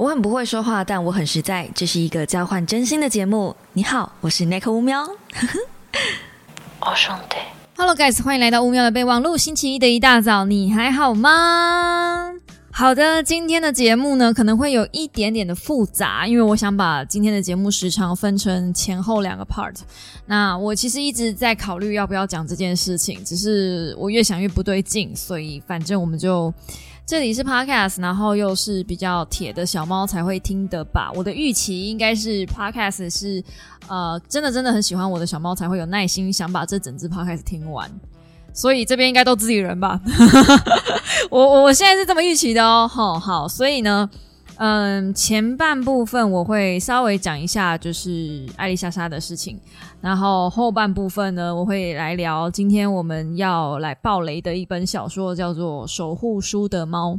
我很不会说话，但我很实在。这是一个交换真心的节目。你好，我是 Nick 乌喵。我，兄弟。Hello guys，欢迎来到乌喵的备忘录。星期一的一大早，你还好吗？好的，今天的节目呢可能会有一点点的复杂，因为我想把今天的节目时长分成前后两个 part。那我其实一直在考虑要不要讲这件事情，只是我越想越不对劲，所以反正我们就。这里是 Podcast，然后又是比较铁的小猫才会听的吧。我的预期应该是 Podcast 是，呃，真的真的很喜欢我的小猫才会有耐心想把这整支 Podcast 听完。所以这边应该都自己人吧？我我我现在是这么预期的哦。好，好，所以呢。嗯，前半部分我会稍微讲一下，就是艾丽莎莎的事情，然后后半部分呢，我会来聊今天我们要来爆雷的一本小说，叫做《守护书的猫》。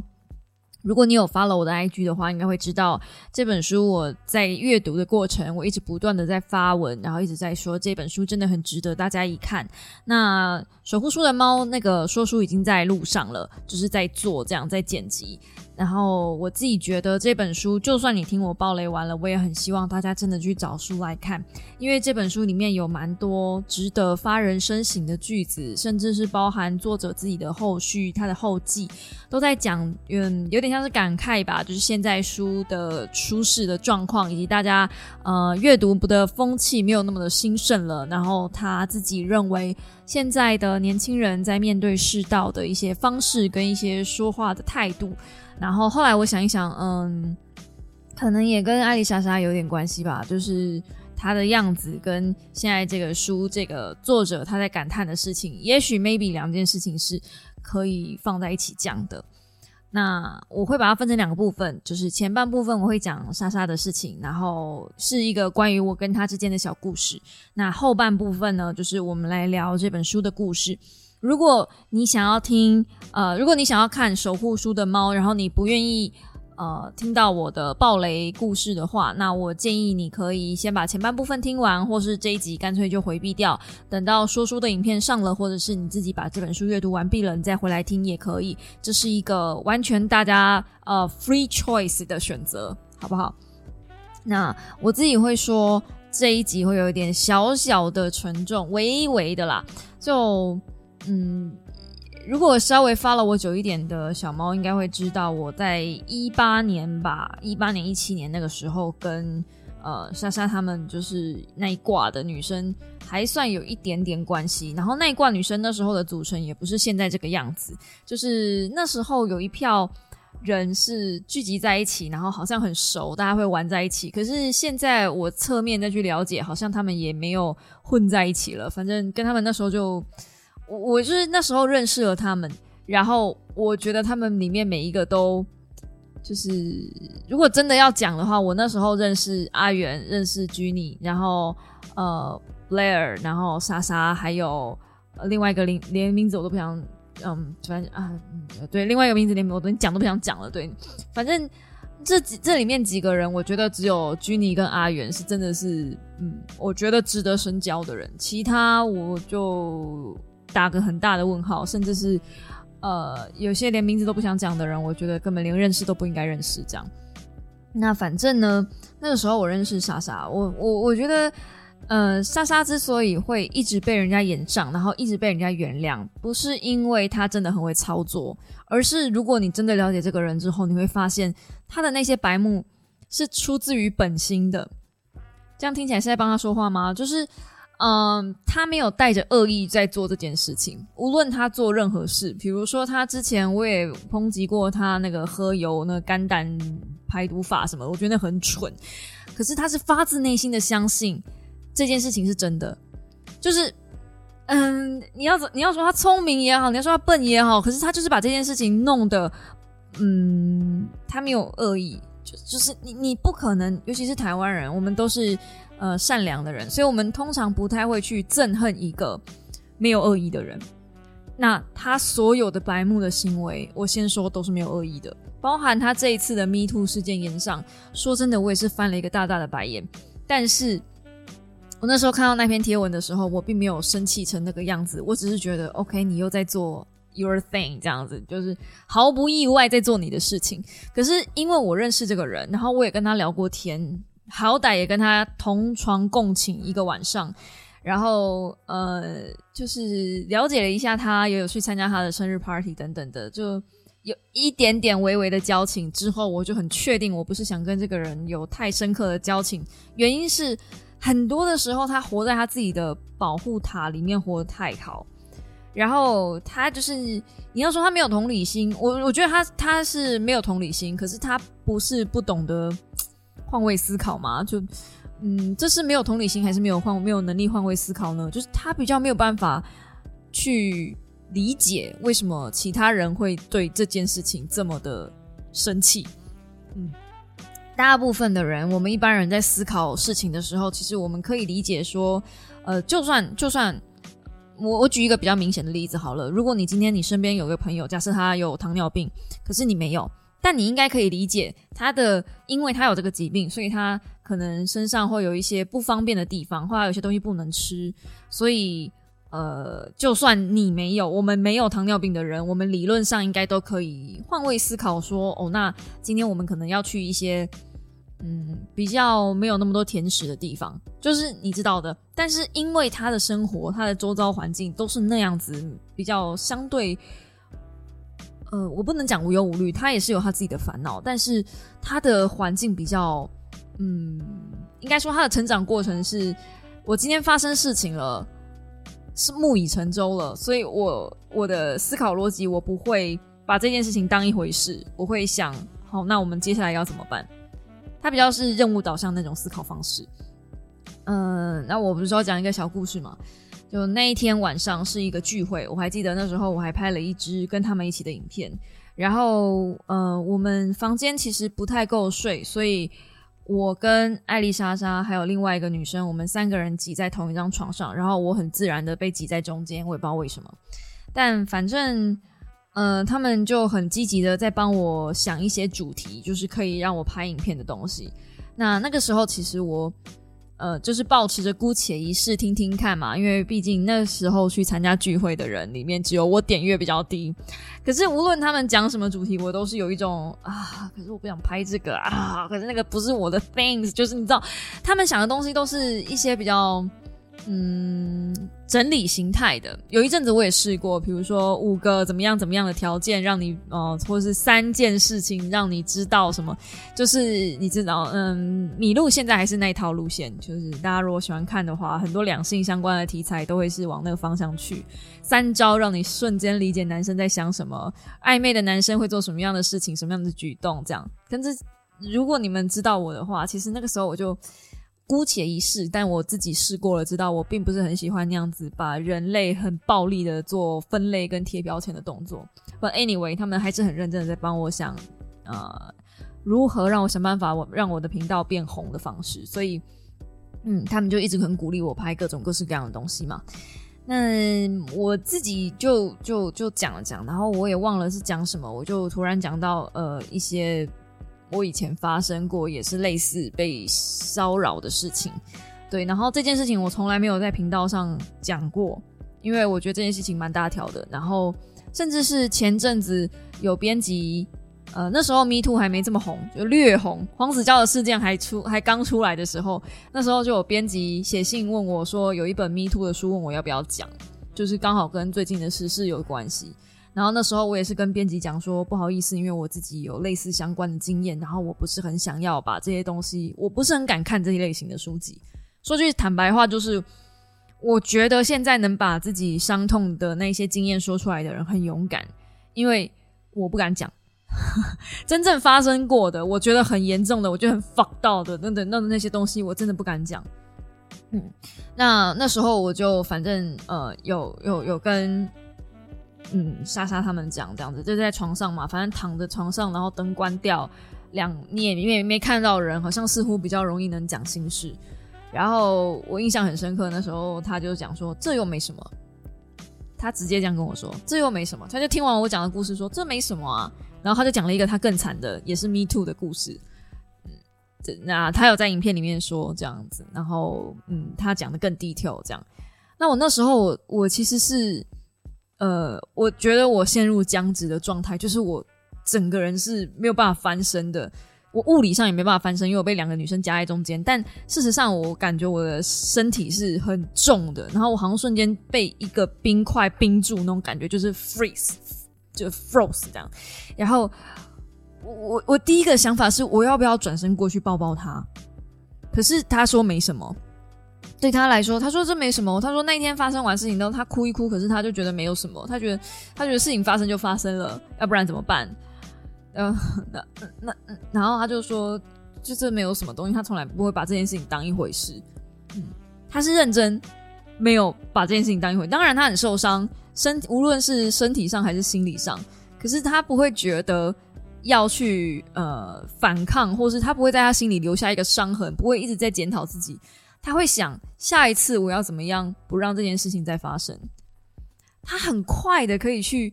如果你有 follow 我的 IG 的话，应该会知道这本书我在阅读的过程，我一直不断的在发文，然后一直在说这本书真的很值得大家一看。那《守护书的猫》那个说书已经在路上了，就是在做这样在剪辑。然后我自己觉得这本书，就算你听我爆雷完了，我也很希望大家真的去找书来看，因为这本书里面有蛮多值得发人深省的句子，甚至是包含作者自己的后续，他的后记都在讲，嗯，有点像是感慨吧，就是现在书的出世的状况，以及大家呃阅读的风气没有那么的兴盛了。然后他自己认为，现在的年轻人在面对世道的一些方式跟一些说话的态度。然后后来我想一想，嗯，可能也跟艾丽莎莎有点关系吧，就是她的样子跟现在这个书这个作者他在感叹的事情，也许 maybe 两件事情是可以放在一起讲的。那我会把它分成两个部分，就是前半部分我会讲莎莎的事情，然后是一个关于我跟她之间的小故事。那后半部分呢，就是我们来聊这本书的故事。如果你想要听，呃，如果你想要看《守护书的猫》，然后你不愿意，呃，听到我的暴雷故事的话，那我建议你可以先把前半部分听完，或是这一集干脆就回避掉，等到说书的影片上了，或者是你自己把这本书阅读完毕了，你再回来听也可以。这是一个完全大家呃 free choice 的选择，好不好？那我自己会说这一集会有一点小小的沉重，微微的啦，就。嗯，如果稍微发了我久一点的小猫，应该会知道我在一八年吧，一八年、一七年那个时候，跟呃莎莎他们就是那一挂的女生还算有一点点关系。然后那一挂女生那时候的组成也不是现在这个样子，就是那时候有一票人是聚集在一起，然后好像很熟，大家会玩在一起。可是现在我侧面再去了解，好像他们也没有混在一起了。反正跟他们那时候就。我就是那时候认识了他们，然后我觉得他们里面每一个都就是，如果真的要讲的话，我那时候认识阿元，认识 Jenny，然后呃 Blair，然后莎莎，还有另外一个连连名字我都不想，嗯，反正啊，对，另外一个名字连我都讲都不想讲了，对，反正这几这里面几个人，我觉得只有居妮跟阿元是真的是，嗯，我觉得值得深交的人，其他我就。打个很大的问号，甚至是呃，有些连名字都不想讲的人，我觉得根本连认识都不应该认识。这样，那反正呢，那个时候我认识莎莎，我我我觉得，呃，莎莎之所以会一直被人家演上，然后一直被人家原谅，不是因为她真的很会操作，而是如果你真的了解这个人之后，你会发现他的那些白目是出自于本心的。这样听起来是在帮他说话吗？就是。嗯，他没有带着恶意在做这件事情。无论他做任何事，比如说他之前我也抨击过他那个喝油、那个肝胆排毒法什么，我觉得那很蠢。可是他是发自内心的相信这件事情是真的。就是，嗯，你要你要说他聪明也好，你要说他笨也好，可是他就是把这件事情弄得，嗯，他没有恶意，就就是你你不可能，尤其是台湾人，我们都是。呃，善良的人，所以我们通常不太会去憎恨一个没有恶意的人。那他所有的白目的行为，我先说都是没有恶意的，包含他这一次的 Me Too 事件延上。说真的，我也是翻了一个大大的白眼。但是我那时候看到那篇贴文的时候，我并没有生气成那个样子，我只是觉得 OK，你又在做 your thing 这样子，就是毫不意外在做你的事情。可是因为我认识这个人，然后我也跟他聊过天，好歹也跟他同床共寝一个晚上，然后呃，就是了解了一下他，也有去参加他的生日 party 等等的，就有一点点微微的交情。之后我就很确定，我不是想跟这个人有太深刻的交情，原因是很多的时候他活在他自己的保护塔里面，活得太好。然后他就是你要说他没有同理心，我我觉得他他是没有同理心，可是他不是不懂得换位思考嘛？就嗯，这是没有同理心还是没有换没有能力换位思考呢？就是他比较没有办法去理解为什么其他人会对这件事情这么的生气。嗯，大部分的人，我们一般人在思考事情的时候，其实我们可以理解说，呃，就算就算。我我举一个比较明显的例子好了，如果你今天你身边有个朋友，假设他有糖尿病，可是你没有，但你应该可以理解他的，因为他有这个疾病，所以他可能身上会有一些不方便的地方，或者有些东西不能吃，所以呃，就算你没有，我们没有糖尿病的人，我们理论上应该都可以换位思考，说哦，那今天我们可能要去一些。嗯，比较没有那么多甜食的地方，就是你知道的。但是因为他的生活，他的周遭环境都是那样子，比较相对，呃，我不能讲无忧无虑，他也是有他自己的烦恼。但是他的环境比较，嗯，应该说他的成长过程是，我今天发生事情了，是木已成舟了，所以我我的思考逻辑，我不会把这件事情当一回事，我会想，好，那我们接下来要怎么办？他比较是任务导向那种思考方式，嗯，那我不是说讲一个小故事嘛？就那一天晚上是一个聚会，我还记得那时候我还拍了一支跟他们一起的影片，然后呃，我们房间其实不太够睡，所以我跟艾丽莎莎还有另外一个女生，我们三个人挤在同一张床上，然后我很自然的被挤在中间，我也不知道为什么，但反正。嗯，他们就很积极的在帮我想一些主题，就是可以让我拍影片的东西。那那个时候，其实我呃，就是保持着姑且一试听听看嘛，因为毕竟那时候去参加聚会的人里面，只有我点阅比较低。可是无论他们讲什么主题，我都是有一种啊，可是我不想拍这个啊，可是那个不是我的 things，就是你知道，他们想的东西都是一些比较。嗯，整理形态的，有一阵子我也试过，比如说五个怎么样怎么样的条件，让你呃，或是三件事情让你知道什么，就是你知道，嗯，米露现在还是那套路线，就是大家如果喜欢看的话，很多两性相关的题材都会是往那个方向去，三招让你瞬间理解男生在想什么，暧昧的男生会做什么样的事情，什么样的举动，这样。但是如果你们知道我的话，其实那个时候我就。姑且一试，但我自己试过了，知道我并不是很喜欢那样子把人类很暴力的做分类跟贴标签的动作。But anyway，他们还是很认真的在帮我想，呃，如何让我想办法我让我的频道变红的方式。所以，嗯，他们就一直很鼓励我拍各种各式各样的东西嘛。那我自己就就就讲了讲，然后我也忘了是讲什么，我就突然讲到呃一些。我以前发生过也是类似被骚扰的事情，对，然后这件事情我从来没有在频道上讲过，因为我觉得这件事情蛮大条的。然后甚至是前阵子有编辑，呃，那时候 Me Too 还没这么红，就略红，黄子佼的事件还出还刚出来的时候，那时候就有编辑写信问我说，有一本 Me Too 的书，问我要不要讲，就是刚好跟最近的时事有关系。然后那时候我也是跟编辑讲说，不好意思，因为我自己有类似相关的经验，然后我不是很想要把这些东西，我不是很敢看这一类型的书籍。说句坦白话，就是我觉得现在能把自己伤痛的那些经验说出来的人很勇敢，因为我不敢讲 真正发生过的，我觉得很严重的，我觉得很 fuck 到的等等那那些东西，我真的不敢讲。嗯，那那时候我就反正呃有有有跟。嗯，莎莎他们讲这样子，就在床上嘛，反正躺在床上，然后灯关掉，两你也没没看到人，好像似乎比较容易能讲心事。然后我印象很深刻，那时候他就讲说这又没什么，他直接这样跟我说这又没什么，他就听完我讲的故事说这没什么啊，然后他就讲了一个他更惨的，也是 Me Too 的故事。嗯，那他有在影片里面说这样子，然后嗯，他讲的更 detail 这样。那我那时候我其实是。呃，我觉得我陷入僵直的状态，就是我整个人是没有办法翻身的。我物理上也没办法翻身，因为我被两个女生夹在中间。但事实上，我感觉我的身体是很重的，然后我好像瞬间被一个冰块冰住那种感觉，就是 freeze，就 froze 这样。然后我我我第一个想法是，我要不要转身过去抱抱他？可是他说没什么，对他来说，他说这没什么。他说那一天发生完事情之后，他哭一哭，可是他就觉得没有什么，他觉得他觉得事情发生就发生了，要不然怎么办？呃，那那然后他就说，就这没有什么东西，他从来不会把这件事情当一回事。嗯，他是认真，没有把这件事情当一回事。当然他很受伤，身无论是身体上还是心理上，可是他不会觉得要去呃反抗，或是他不会在他心里留下一个伤痕，不会一直在检讨自己。他会想下一次我要怎么样不让这件事情再发生。他很快的可以去。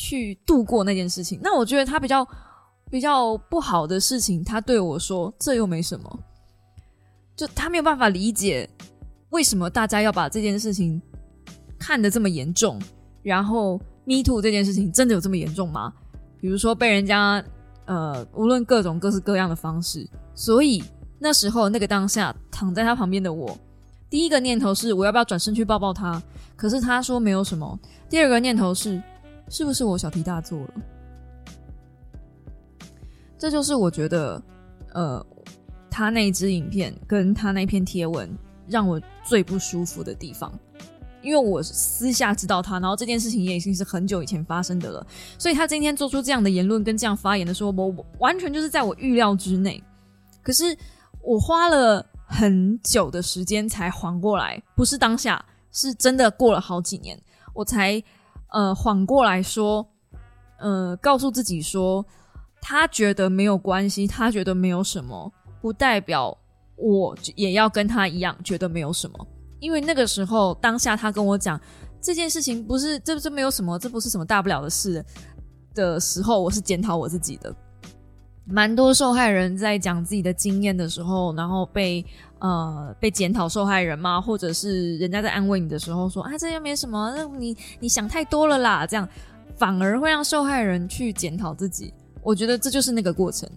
去度过那件事情，那我觉得他比较比较不好的事情，他对我说这又没什么，就他没有办法理解为什么大家要把这件事情看得这么严重，然后 me too 这件事情真的有这么严重吗？比如说被人家呃，无论各种各式各样的方式，所以那时候那个当下躺在他旁边的我，第一个念头是我要不要转身去抱抱他，可是他说没有什么，第二个念头是。是不是我小题大做了？这就是我觉得，呃，他那支影片跟他那篇贴文让我最不舒服的地方，因为我私下知道他，然后这件事情也已经是很久以前发生的了，所以他今天做出这样的言论跟这样发言的时候，我完全就是在我预料之内。可是我花了很久的时间才缓过来，不是当下，是真的过了好几年，我才。呃，缓过来说，呃，告诉自己说，他觉得没有关系，他觉得没有什么，不代表我也要跟他一样觉得没有什么。因为那个时候当下他跟我讲这件事情不是这这没有什么，这不是什么大不了的事的时候，我是检讨我自己的。蛮多受害人在讲自己的经验的时候，然后被呃被检讨受害人嘛，或者是人家在安慰你的时候说啊这又没什么，那你你想太多了啦，这样反而会让受害人去检讨自己。我觉得这就是那个过程。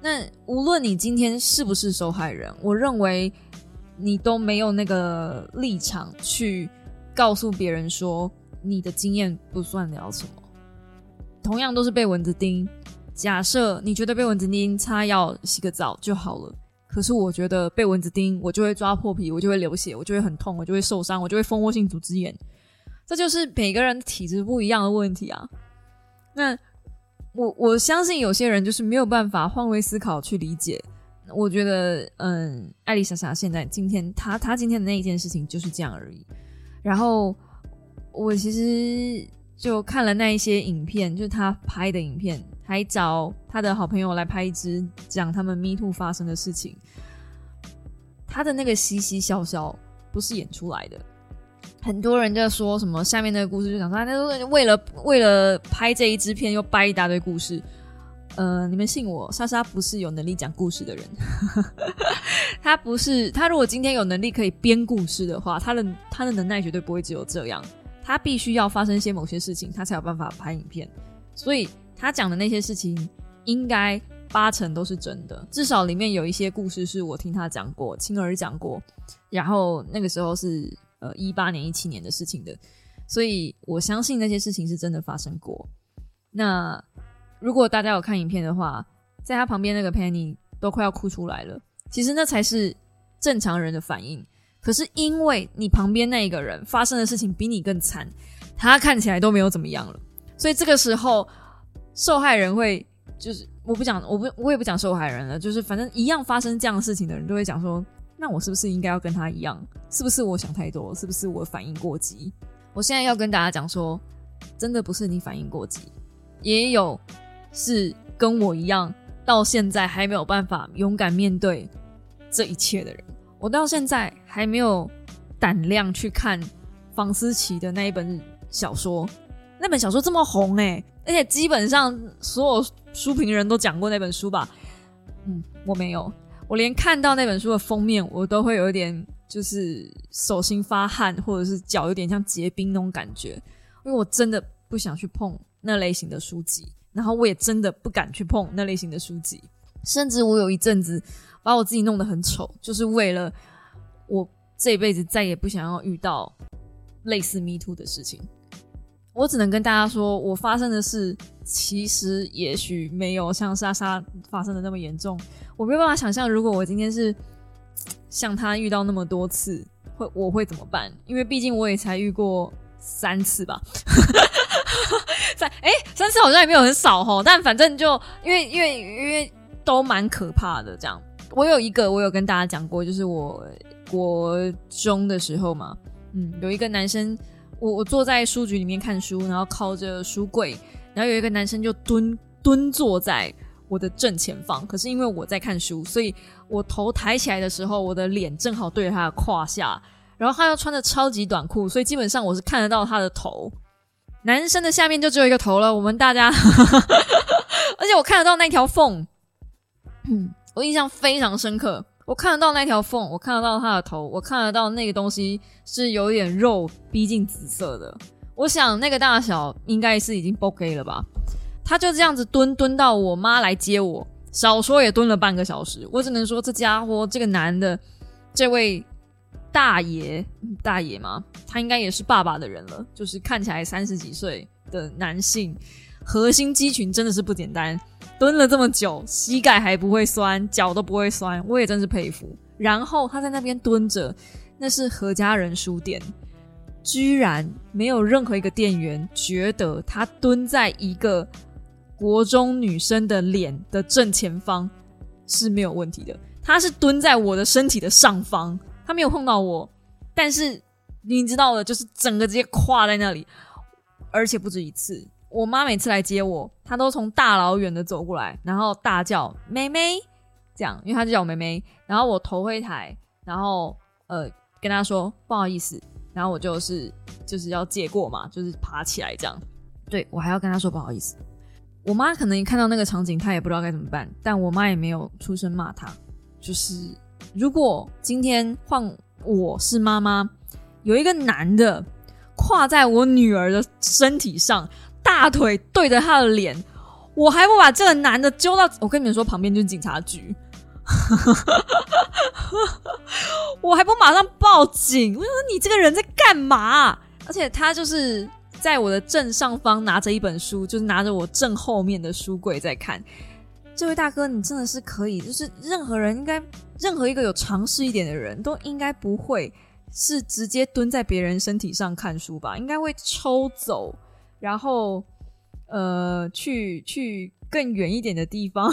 那无论你今天是不是受害人，我认为你都没有那个立场去告诉别人说你的经验不算了什么。同样都是被蚊子叮。假设你觉得被蚊子叮，擦药洗个澡就好了。可是我觉得被蚊子叮，我就会抓破皮，我就会流血，我就会很痛，我就会受伤，我就会蜂窝性组织炎。这就是每个人体质不一样的问题啊。那我我相信有些人就是没有办法换位思考去理解。我觉得，嗯，艾丽莎莎现在今天她她今天的那一件事情就是这样而已。然后我其实就看了那一些影片，就是她拍的影片。还找他的好朋友来拍一支讲他们 Me Too 发生的事情，他的那个嘻嘻笑笑不是演出来的。很多人在说什么下面那个故事，就想说那为了为了拍这一支片又掰一大堆故事。呃，你们信我，莎莎不是有能力讲故事的人。他不是，他如果今天有能力可以编故事的话，他的他的能耐绝对不会只有这样。他必须要发生些某些事情，他才有办法拍影片。所以。他讲的那些事情，应该八成都是真的。至少里面有一些故事是我听他讲过，亲耳讲过。然后那个时候是呃一八年、一七年的事情的，所以我相信那些事情是真的发生过。那如果大家有看影片的话，在他旁边那个 Penny 都快要哭出来了。其实那才是正常人的反应。可是因为你旁边那一个人发生的事情比你更惨，他看起来都没有怎么样了，所以这个时候。受害人会就是我不讲，我不我也不讲受害人了，就是反正一样发生这样的事情的人，都会讲说，那我是不是应该要跟他一样？是不是我想太多？是不是我反应过激？我现在要跟大家讲说，真的不是你反应过激，也有是跟我一样，到现在还没有办法勇敢面对这一切的人。我到现在还没有胆量去看房思琪的那一本小说，那本小说这么红哎。而且基本上所有书评人都讲过那本书吧，嗯，我没有，我连看到那本书的封面，我都会有一点就是手心发汗，或者是脚有点像结冰那种感觉。因为我真的不想去碰那类型的书籍，然后我也真的不敢去碰那类型的书籍，甚至我有一阵子把我自己弄得很丑，就是为了我这辈子再也不想要遇到类似 Me Too 的事情。我只能跟大家说，我发生的事其实也许没有像莎莎发生的那么严重。我没有办法想象，如果我今天是像他遇到那么多次，会我会怎么办？因为毕竟我也才遇过三次吧。在哎，三次好像也没有很少哈，但反正就因为因为因为都蛮可怕的。这样，我有一个我有跟大家讲过，就是我国中的时候嘛，嗯，有一个男生。我我坐在书局里面看书，然后靠着书柜，然后有一个男生就蹲蹲坐在我的正前方。可是因为我在看书，所以我头抬起来的时候，我的脸正好对着他的胯下。然后他又穿着超级短裤，所以基本上我是看得到他的头。男生的下面就只有一个头了。我们大家，而且我看得到那条缝，嗯，我印象非常深刻。我看得到那条缝，我看得到他的头，我看得到那个东西是有点肉逼近紫色的。我想那个大小应该是已经不 k 了吧？他就这样子蹲蹲到我妈来接我，少说也蹲了半个小时。我只能说这家伙，这个男的，这位大爷大爷吗？他应该也是爸爸的人了，就是看起来三十几岁的男性，核心肌群真的是不简单。蹲了这么久，膝盖还不会酸，脚都不会酸，我也真是佩服。然后他在那边蹲着，那是何家人书店，居然没有任何一个店员觉得他蹲在一个国中女生的脸的正前方是没有问题的。他是蹲在我的身体的上方，他没有碰到我，但是你知道的，就是整个直接跨在那里，而且不止一次。我妈每次来接我，她都从大老远的走过来，然后大叫“妹妹”，这样，因为她就叫我妹妹。然后我头会抬，然后呃跟她说不好意思，然后我就是就是要借过嘛，就是爬起来这样。对我还要跟她说不好意思。我妈可能一看到那个场景，她也不知道该怎么办，但我妈也没有出声骂她。就是如果今天换我是妈妈，有一个男的跨在我女儿的身体上。大腿对着他的脸，我还不把这个男的揪到？我跟你们说，旁边就是警察局，我还不马上报警？我说你这个人在干嘛？而且他就是在我的正上方拿着一本书，就是拿着我正后面的书柜在看。这位大哥，你真的是可以，就是任何人应该，任何一个有尝试一点的人都应该不会是直接蹲在别人身体上看书吧？应该会抽走。然后，呃，去去更远一点的地方，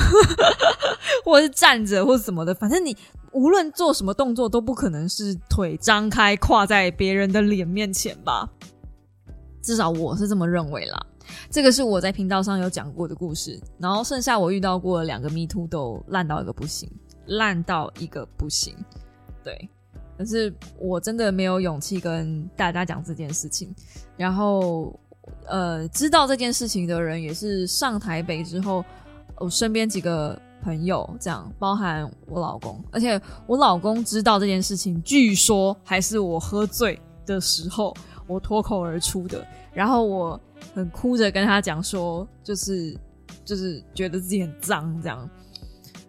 或者是站着，或者什么的，反正你无论做什么动作，都不可能是腿张开跨在别人的脸面前吧？至少我是这么认为啦。这个是我在频道上有讲过的故事。然后剩下我遇到过两个 Me Too 都烂到一个不行，烂到一个不行。对，可是我真的没有勇气跟大家讲这件事情。然后。呃，知道这件事情的人也是上台北之后，我身边几个朋友这样，包含我老公，而且我老公知道这件事情，据说还是我喝醉的时候我脱口而出的，然后我很哭着跟他讲说，就是就是觉得自己很脏这样，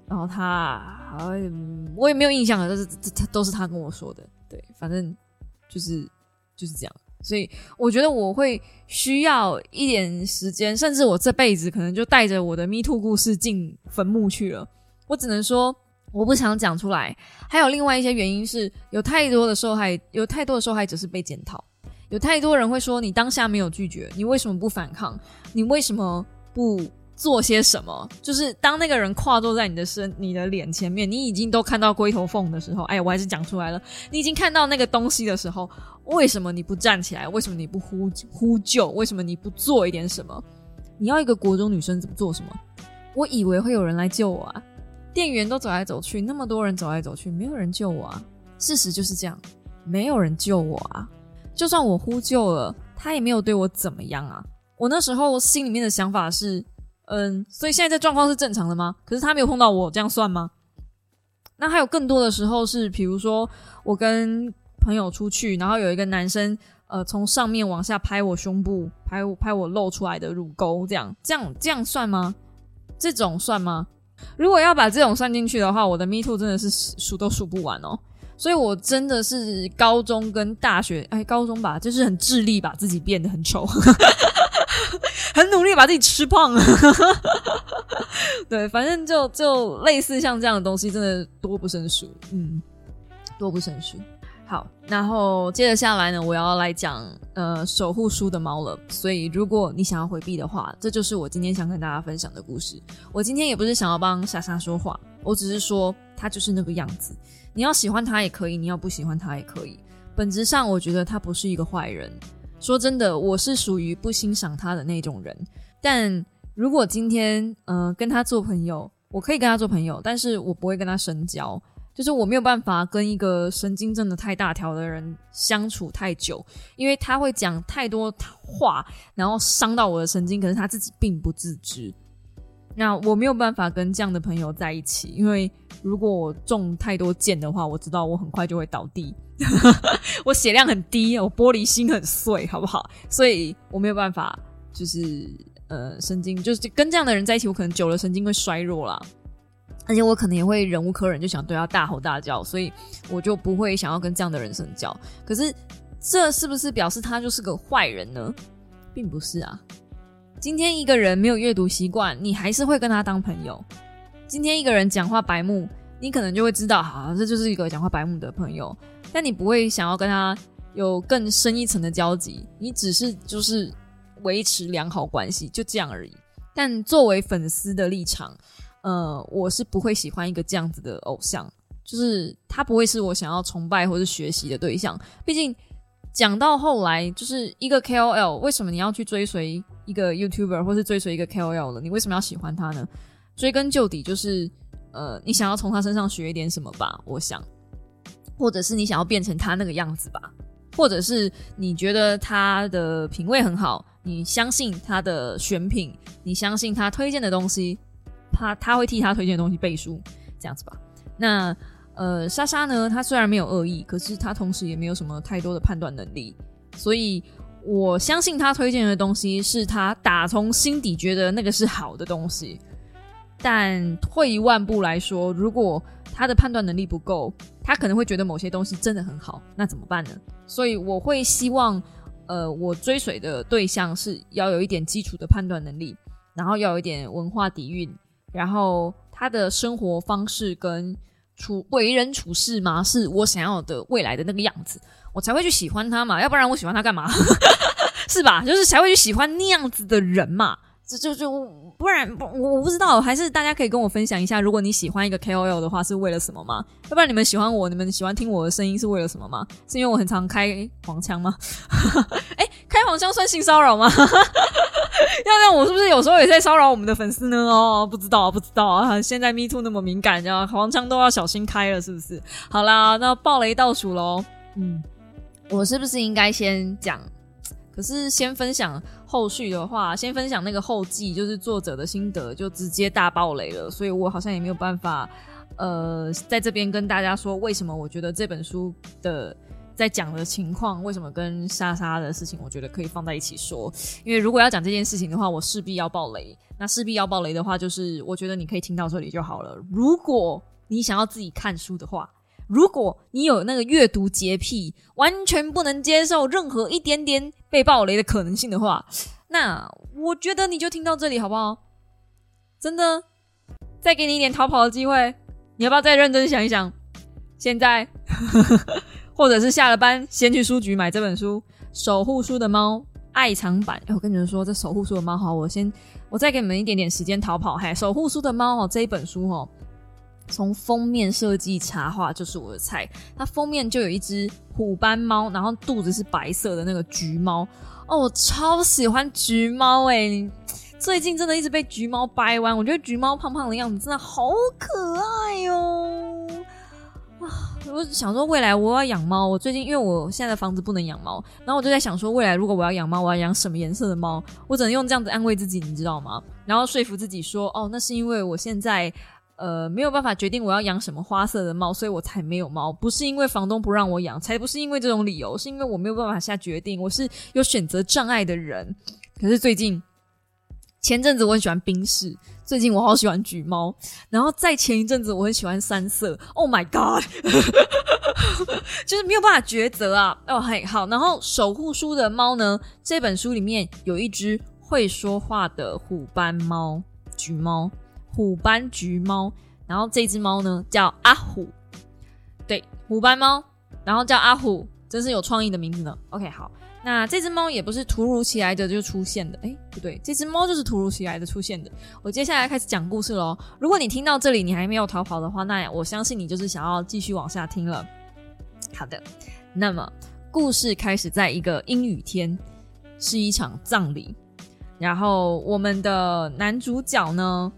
然后他好像我也没有印象了，但是他都是他跟我说的，对，反正就是就是这样。所以我觉得我会需要一点时间，甚至我这辈子可能就带着我的 Me Too 故事进坟墓去了。我只能说我不想讲出来。还有另外一些原因是，有太多的受害，有太多的受害者是被检讨，有太多人会说你当下没有拒绝，你为什么不反抗？你为什么不？做些什么？就是当那个人跨坐在你的身、你的脸前面，你已经都看到龟头缝的时候，哎，我还是讲出来了。你已经看到那个东西的时候，为什么你不站起来？为什么你不呼呼救？为什么你不做一点什么？你要一个国中女生怎么做什么？我以为会有人来救我啊！店员都走来走去，那么多人走来走去，没有人救我啊！事实就是这样，没有人救我啊！就算我呼救了，他也没有对我怎么样啊！我那时候心里面的想法是。嗯，所以现在这状况是正常的吗？可是他没有碰到我，这样算吗？那还有更多的时候是，比如说我跟朋友出去，然后有一个男生呃从上面往下拍我胸部，拍我拍我露出来的乳沟，这样这样这样算吗？这种算吗？如果要把这种算进去的话，我的 Me Too 真的是数都数不完哦。所以我真的是高中跟大学，哎，高中吧，就是很致力把自己变得很丑，很努力把自己吃胖。对，反正就就类似像这样的东西，真的多不胜数。嗯，多不胜数。好，然后接着下来呢，我要来讲呃守护书的猫了。所以如果你想要回避的话，这就是我今天想跟大家分享的故事。我今天也不是想要帮莎莎说话，我只是说他就是那个样子。你要喜欢他也可以，你要不喜欢他也可以。本质上，我觉得他不是一个坏人。说真的，我是属于不欣赏他的那种人。但如果今天呃跟他做朋友，我可以跟他做朋友，但是我不会跟他深交。就是我没有办法跟一个神经症的太大条的人相处太久，因为他会讲太多话，然后伤到我的神经，可是他自己并不自知。那我没有办法跟这样的朋友在一起，因为如果我中太多箭的话，我知道我很快就会倒地，我血量很低，我玻璃心很碎，好不好？所以我没有办法，就是呃神经，就是跟这样的人在一起，我可能久了神经会衰弱啦。而且我可能也会忍无可忍，就想对他大吼大叫，所以我就不会想要跟这样的人深交。可是，这是不是表示他就是个坏人呢？并不是啊。今天一个人没有阅读习惯，你还是会跟他当朋友。今天一个人讲话白目，你可能就会知道，好，这就是一个讲话白目的朋友。但你不会想要跟他有更深一层的交集，你只是就是维持良好关系，就这样而已。但作为粉丝的立场。呃，我是不会喜欢一个这样子的偶像，就是他不会是我想要崇拜或者学习的对象。毕竟讲到后来，就是一个 KOL，为什么你要去追随一个 YouTuber 或是追随一个 KOL 了？你为什么要喜欢他呢？追根究底，就是呃，你想要从他身上学一点什么吧？我想，或者是你想要变成他那个样子吧？或者是你觉得他的品味很好，你相信他的选品，你相信他推荐的东西。他他会替他推荐的东西背书，这样子吧。那呃，莎莎呢？她虽然没有恶意，可是她同时也没有什么太多的判断能力。所以我相信他推荐的东西是他打从心底觉得那个是好的东西。但退一万步来说，如果他的判断能力不够，他可能会觉得某些东西真的很好，那怎么办呢？所以我会希望，呃，我追随的对象是要有一点基础的判断能力，然后要有一点文化底蕴。然后他的生活方式跟处为人处事嘛，是我想要的未来的那个样子，我才会去喜欢他嘛，要不然我喜欢他干嘛？是吧？就是才会去喜欢那样子的人嘛。就就就不然不我我不知道，还是大家可以跟我分享一下，如果你喜欢一个 KOL 的话，是为了什么吗？要不然你们喜欢我，你们喜欢听我的声音是为了什么吗？是因为我很常开黄腔吗？哎，开黄腔算性骚扰吗？要不然，我是不是有时候也在骚扰我们的粉丝呢？哦，不知道，不知道啊！现在 Me Too 那么敏感，这样黄腔都要小心开了，是不是？好啦，那暴雷倒数喽。嗯，我是不是应该先讲？可是先分享后续的话，先分享那个后记，就是作者的心得，就直接大爆雷了。所以我好像也没有办法，呃，在这边跟大家说为什么我觉得这本书的在讲的情况，为什么跟莎莎的事情，我觉得可以放在一起说。因为如果要讲这件事情的话，我势必要爆雷。那势必要爆雷的话，就是我觉得你可以听到这里就好了。如果你想要自己看书的话。如果你有那个阅读洁癖，完全不能接受任何一点点被暴雷的可能性的话，那我觉得你就听到这里好不好？真的，再给你一点逃跑的机会，你要不要再认真想一想？现在，或者是下了班先去书局买这本书《守护书的猫》爱藏版。哎，我跟你们说，这《守护书的猫》好，我先我再给你们一点点时间逃跑。嘿，《守护书的猫》哦，这一本书哦。从封面设计插画就是我的菜，它封面就有一只虎斑猫，然后肚子是白色的那个橘猫哦，我超喜欢橘猫哎！最近真的一直被橘猫掰弯，我觉得橘猫胖胖的样子真的好可爱哟啊！我想说未来我要养猫，我最近因为我现在的房子不能养猫，然后我就在想说未来如果我要养猫，我要养什么颜色的猫？我只能用这样子安慰自己，你知道吗？然后说服自己说哦，那是因为我现在。呃没有办法决定我要养什么花色的猫，所以我才没有猫。不是因为房东不让我养，才不是因为这种理由，是因为我没有办法下决定。我是有选择障碍的人。可是最近前阵子我很喜欢冰室，最近我好喜欢橘猫，然后再前一阵子我很喜欢三色。Oh my god！就是没有办法抉择啊。哦，嘿，好。然后守护书的猫呢？这本书里面有一只会说话的虎斑猫，橘猫，虎斑橘猫。然后这只猫呢叫阿虎，对，虎斑猫，然后叫阿虎，真是有创意的名字呢。OK，好。那这只猫也不是突如其来的就出现的，哎，不对，这只猫就是突如其来的出现的。我接下来开始讲故事喽。如果你听到这里你还没有逃跑的话，那我相信你就是想要继续往下听了。好的，那么故事开始在一个阴雨天，是一场葬礼。然后我们的男主角呢，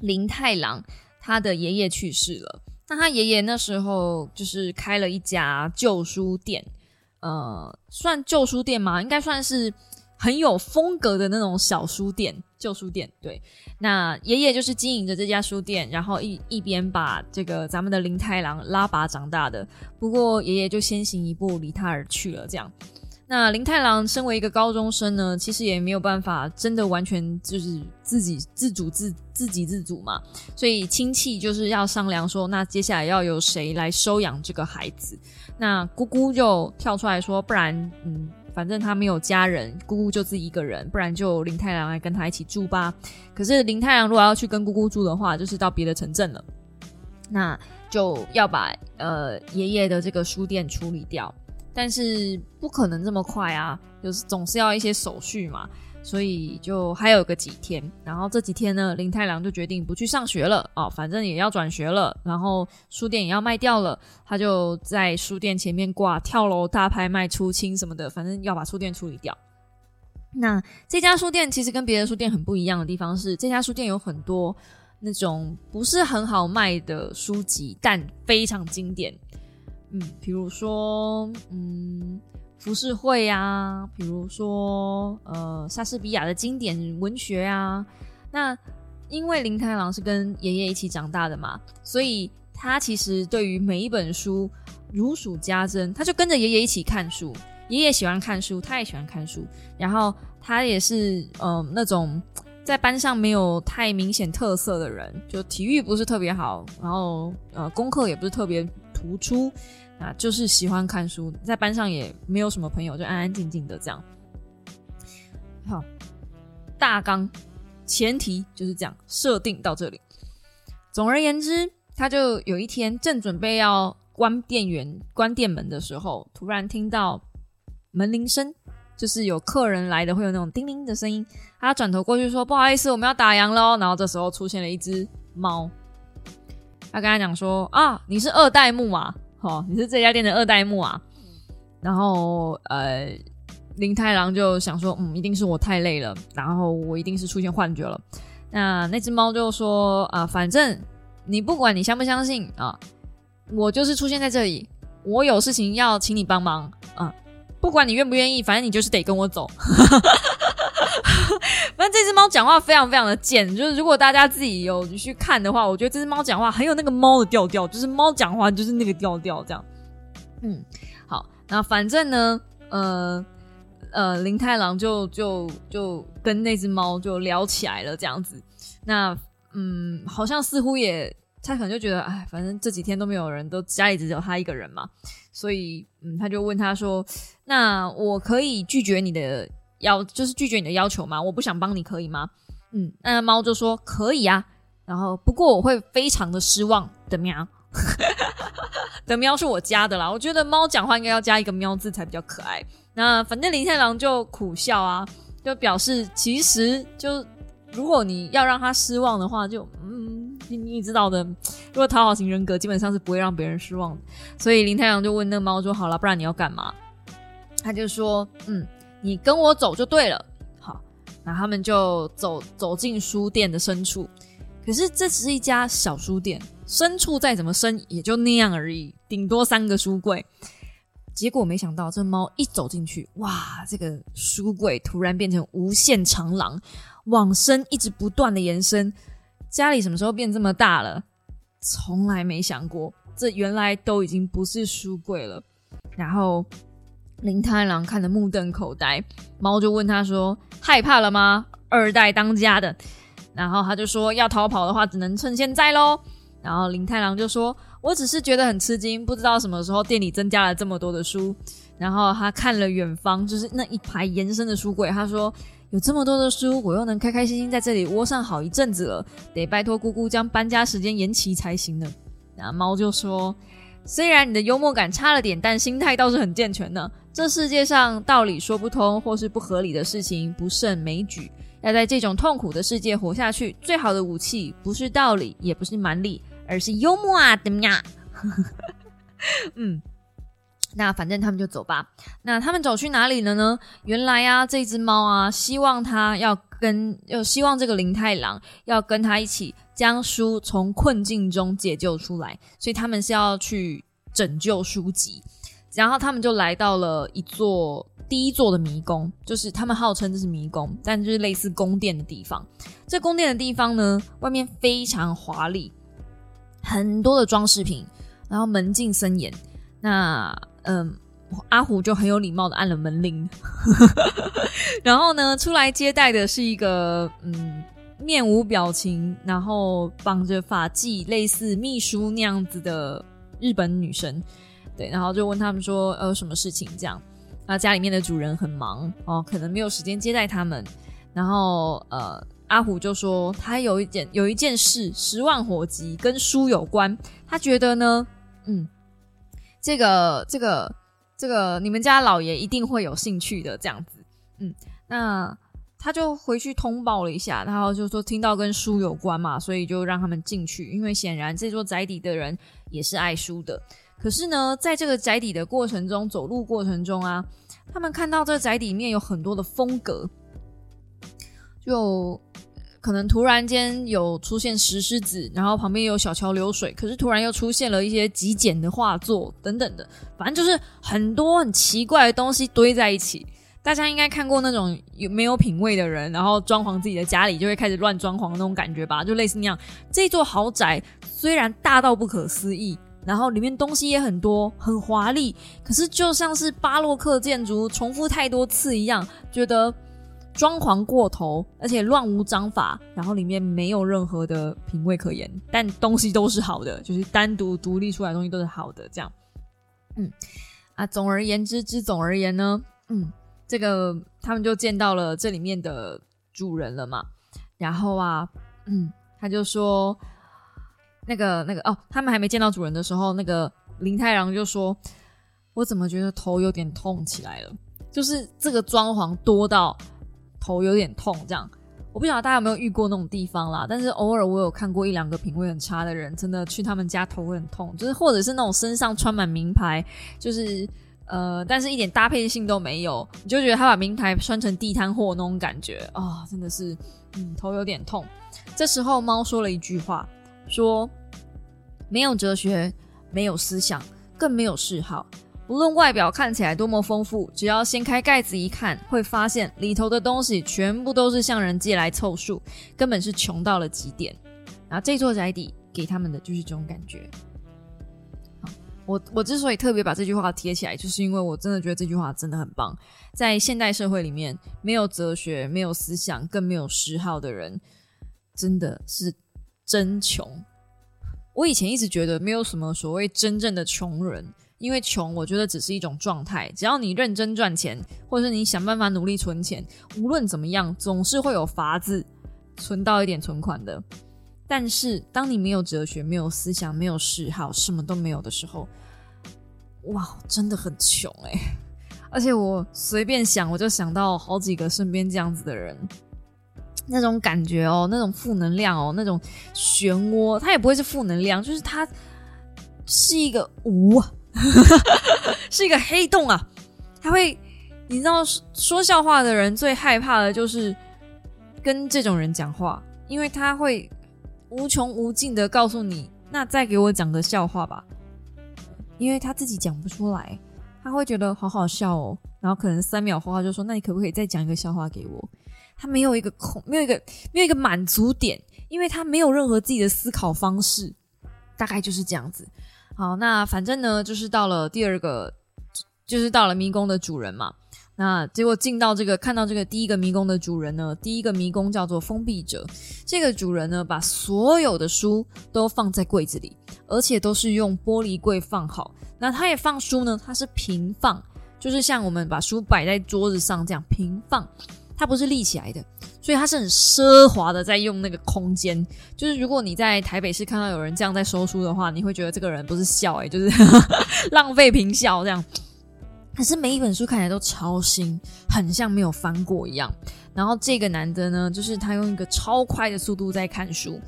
林太郎，他的爷爷去世了。那他爷爷那时候就是开了一家旧书店。呃，算旧书店吗？应该算是很有风格的那种小书店、旧书店。对，那爷爷就是经营着这家书店，然后一一边把这个咱们的林太郎拉拔长大的。不过爷爷就先行一步离他而去了。这样，那林太郎身为一个高中生呢，其实也没有办法真的完全就是自己自主自自给自足嘛。所以亲戚就是要商量说，那接下来要由谁来收养这个孩子？那姑姑就跳出来说：“不然，嗯，反正他没有家人，姑姑就自己一个人，不然就林太郎来跟他一起住吧。可是林太郎如果要去跟姑姑住的话，就是到别的城镇了，那就要把呃爷爷的这个书店处理掉，但是不可能这么快啊，就是总是要一些手续嘛。”所以就还有个几天，然后这几天呢，林太郎就决定不去上学了哦，反正也要转学了，然后书店也要卖掉了，他就在书店前面挂跳楼大拍卖出清什么的，反正要把书店处理掉。那这家书店其实跟别的书店很不一样的地方是，这家书店有很多那种不是很好卖的书籍，但非常经典。嗯，比如说，嗯。浮世绘啊，比如说呃莎士比亚的经典文学啊，那因为林太郎是跟爷爷一起长大的嘛，所以他其实对于每一本书如数家珍，他就跟着爷爷一起看书。爷爷喜欢看书，他也喜欢看书。然后他也是嗯那种在班上没有太明显特色的人，就体育不是特别好，然后呃功课也不是特别突出。啊，就是喜欢看书，在班上也没有什么朋友，就安安静静的这样。好，大纲前提就是这样设定到这里。总而言之，他就有一天正准备要关店员、关店门的时候，突然听到门铃声，就是有客人来的，会有那种叮铃的声音。他转头过去说：“不好意思，我们要打烊喽。”然后这时候出现了一只猫，他跟他讲说：“啊，你是二代目啊。”哦，你是这家店的二代目啊？然后呃，林太郎就想说，嗯，一定是我太累了，然后我一定是出现幻觉了。那那只猫就说啊，反正你不管你相不相信啊，我就是出现在这里，我有事情要请你帮忙啊，不管你愿不愿意，反正你就是得跟我走。反正这只猫讲话非常非常的贱，就是如果大家自己有去看的话，我觉得这只猫讲话很有那个猫的调调，就是猫讲话就是那个调调这样。嗯，好，那反正呢，呃呃，林太郎就就就跟那只猫就聊起来了这样子。那嗯，好像似乎也他可能就觉得，哎，反正这几天都没有人，都家里只有他一个人嘛，所以嗯，他就问他说：“那我可以拒绝你的？”要就是拒绝你的要求吗？我不想帮你，可以吗？嗯，那猫就说可以啊。然后不过我会非常的失望的喵，的喵是我加的啦。我觉得猫讲话应该要加一个喵字才比较可爱。那反正林太郎就苦笑啊，就表示其实就如果你要让他失望的话，就嗯，你知道的，如果讨好型人格基本上是不会让别人失望的。所以林太郎就问那个猫说：“好了，不然你要干嘛？”他就说：“嗯。”你跟我走就对了，好，那他们就走走进书店的深处。可是这只是一家小书店，深处再怎么深也就那样而已，顶多三个书柜。结果没想到，这猫一走进去，哇，这个书柜突然变成无限长廊，往深一直不断的延伸，家里什么时候变这么大了？从来没想过，这原来都已经不是书柜了。然后林太郎看得目瞪口呆，猫就问他说：“害怕了吗？二代当家的。”然后他就说：“要逃跑的话，只能趁现在喽。”然后林太郎就说：“我只是觉得很吃惊，不知道什么时候店里增加了这么多的书。”然后他看了远方，就是那一排延伸的书柜，他说：“有这么多的书，我又能开开心心在这里窝上好一阵子了，得拜托姑姑将搬家时间延期才行呢。”那猫就说：“虽然你的幽默感差了点，但心态倒是很健全呢。这世界上道理说不通或是不合理的事情不胜枚举，要在这种痛苦的世界活下去，最好的武器不是道理，也不是蛮力。”而是幽默啊，怎么样？嗯，那反正他们就走吧。那他们走去哪里了呢？原来啊，这只猫啊，希望他要跟，又希望这个林太郎要跟他一起将书从困境中解救出来，所以他们是要去拯救书籍。然后他们就来到了一座第一座的迷宫，就是他们号称这是迷宫，但就是类似宫殿的地方。这宫殿的地方呢，外面非常华丽。很多的装饰品，然后门禁森严。那嗯，阿虎就很有礼貌的按了门铃。然后呢，出来接待的是一个嗯，面无表情，然后绑着发髻，类似秘书那样子的日本女生。对，然后就问他们说，呃，什么事情这样？那家里面的主人很忙哦，可能没有时间接待他们。然后呃。阿虎就说：“他有一件有一件事，十万火急，跟书有关。他觉得呢，嗯，这个这个这个，你们家老爷一定会有兴趣的。这样子，嗯，那他就回去通报了一下，然后就说听到跟书有关嘛，所以就让他们进去。因为显然这座宅邸的人也是爱书的。可是呢，在这个宅邸的过程中，走路过程中啊，他们看到这宅邸里面有很多的风格。”就可能突然间有出现石狮子，然后旁边有小桥流水，可是突然又出现了一些极简的画作等等的，反正就是很多很奇怪的东西堆在一起。大家应该看过那种有没有品味的人，然后装潢自己的家里就会开始乱装潢的那种感觉吧，就类似那样。这座豪宅虽然大到不可思议，然后里面东西也很多，很华丽，可是就像是巴洛克建筑重复太多次一样，觉得。装潢过头，而且乱无章法，然后里面没有任何的品味可言，但东西都是好的，就是单独独立出来的东西都是好的，这样。嗯，啊，总而言之之总而言呢，嗯，这个他们就见到了这里面的主人了嘛，然后啊，嗯，他就说，那个那个哦，他们还没见到主人的时候，那个林太郎就说，我怎么觉得头有点痛起来了，就是这个装潢多到。头有点痛，这样我不晓得大家有没有遇过那种地方啦。但是偶尔我有看过一两个品味很差的人，真的去他们家头会很痛，就是或者是那种身上穿满名牌，就是呃，但是一点搭配性都没有，你就觉得他把名牌穿成地摊货那种感觉啊，真的是嗯头有点痛。这时候猫说了一句话，说没有哲学，没有思想，更没有嗜好。无论外表看起来多么丰富，只要掀开盖子一看，会发现里头的东西全部都是向人借来凑数，根本是穷到了极点。然后这座宅邸给他们的就是这种感觉。我我之所以特别把这句话贴起来，就是因为我真的觉得这句话真的很棒。在现代社会里面，没有哲学、没有思想、更没有嗜好的人，真的是真穷。我以前一直觉得没有什么所谓真正的穷人。因为穷，我觉得只是一种状态。只要你认真赚钱，或者是你想办法努力存钱，无论怎么样，总是会有法子存到一点存款的。但是，当你没有哲学、没有思想、没有嗜好，什么都没有的时候，哇，真的很穷哎！而且我随便想，我就想到好几个身边这样子的人，那种感觉哦，那种负能量哦，那种漩涡，它也不会是负能量，就是它是一个无。是一个黑洞啊！他会，你知道说笑话的人最害怕的就是跟这种人讲话，因为他会无穷无尽的告诉你，那再给我讲个笑话吧，因为他自己讲不出来，他会觉得好好笑哦，然后可能三秒后他就说，那你可不可以再讲一个笑话给我？他没有一个空，没有一个没有一个满足点，因为他没有任何自己的思考方式，大概就是这样子。好，那反正呢，就是到了第二个，就是到了迷宫的主人嘛。那结果进到这个看到这个第一个迷宫的主人呢，第一个迷宫叫做封闭者。这个主人呢，把所有的书都放在柜子里，而且都是用玻璃柜放好。那他也放书呢，它是平放，就是像我们把书摆在桌子上这样平放，它不是立起来的，所以它是很奢华的在用那个空间。就是如果你在台北市看到有人这样在收书的话，你会觉得这个人不是笑诶，就是 浪费平笑这样。可是每一本书看起来都超新，很像没有翻过一样。然后这个男的呢，就是他用一个超快的速度在看书，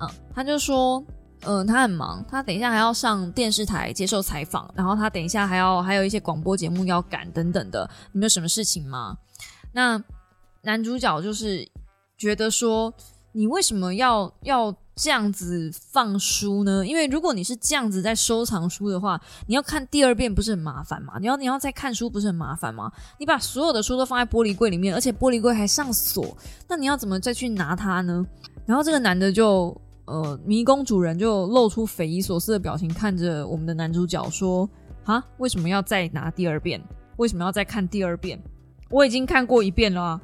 嗯，他就说，嗯，他很忙，他等一下还要上电视台接受采访，然后他等一下还要还有一些广播节目要赶等等的。你们有什么事情吗？那男主角就是觉得说，你为什么要要？这样子放书呢？因为如果你是这样子在收藏书的话，你要看第二遍不是很麻烦吗？你要你要再看书不是很麻烦吗？你把所有的书都放在玻璃柜里面，而且玻璃柜还上锁，那你要怎么再去拿它呢？然后这个男的就呃，迷宫主人就露出匪夷所思的表情，看着我们的男主角说：“啊，为什么要再拿第二遍？为什么要再看第二遍？我已经看过一遍了啊。”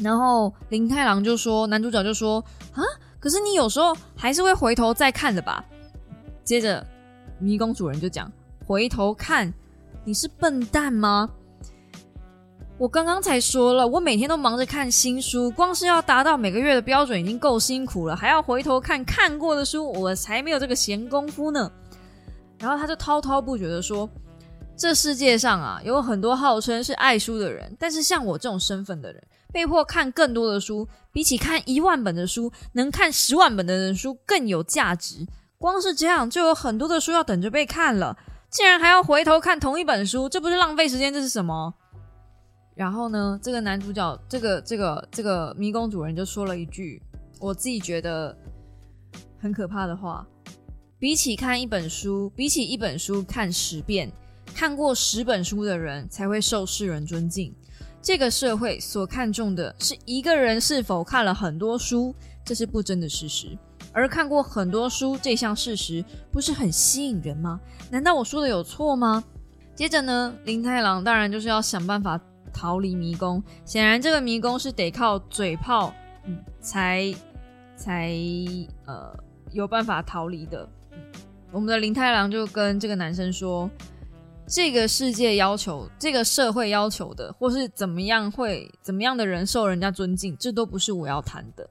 然后林太郎就说：“男主角就说啊。”可是你有时候还是会回头再看的吧？接着，迷宫主人就讲：“回头看，你是笨蛋吗？我刚刚才说了，我每天都忙着看新书，光是要达到每个月的标准已经够辛苦了，还要回头看看过的书，我才没有这个闲工夫呢。”然后他就滔滔不绝的说：“这世界上啊，有很多号称是爱书的人，但是像我这种身份的人。”被迫看更多的书，比起看一万本的书，能看十万本的人书更有价值。光是这样，就有很多的书要等着被看了。竟然还要回头看同一本书，这不是浪费时间，这是什么？然后呢，这个男主角，这个这个这个迷宫主人就说了一句我自己觉得很可怕的话：比起看一本书，比起一本书看十遍，看过十本书的人才会受世人尊敬。这个社会所看重的是一个人是否看了很多书，这是不争的事实。而看过很多书这项事实，不是很吸引人吗？难道我说的有错吗？接着呢，林太郎当然就是要想办法逃离迷宫。显然，这个迷宫是得靠嘴炮，嗯，才才呃有办法逃离的。我们的林太郎就跟这个男生说。这个世界要求，这个社会要求的，或是怎么样会怎么样的人受人家尊敬，这都不是我要谈的。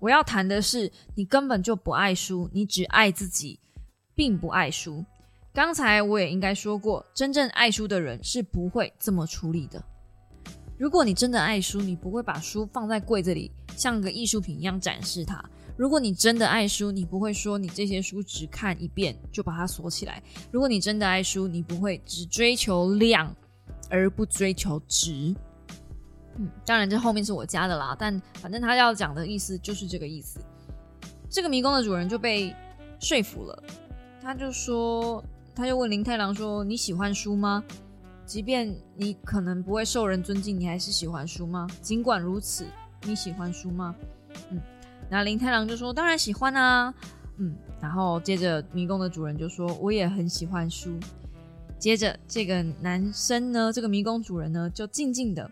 我要谈的是，你根本就不爱书，你只爱自己，并不爱书。刚才我也应该说过，真正爱书的人是不会这么处理的。如果你真的爱书，你不会把书放在柜子里，像个艺术品一样展示它。如果你真的爱书，你不会说你这些书只看一遍就把它锁起来。如果你真的爱书，你不会只追求量而不追求值。嗯，当然这后面是我加的啦，但反正他要讲的意思就是这个意思。这个迷宫的主人就被说服了，他就说，他就问林太郎说：“你喜欢书吗？即便你可能不会受人尊敬，你还是喜欢书吗？尽管如此，你喜欢书吗？”那林太郎就说：“当然喜欢啊，嗯。”然后接着迷宫的主人就说：“我也很喜欢书。”接着这个男生呢，这个迷宫主人呢，就静静的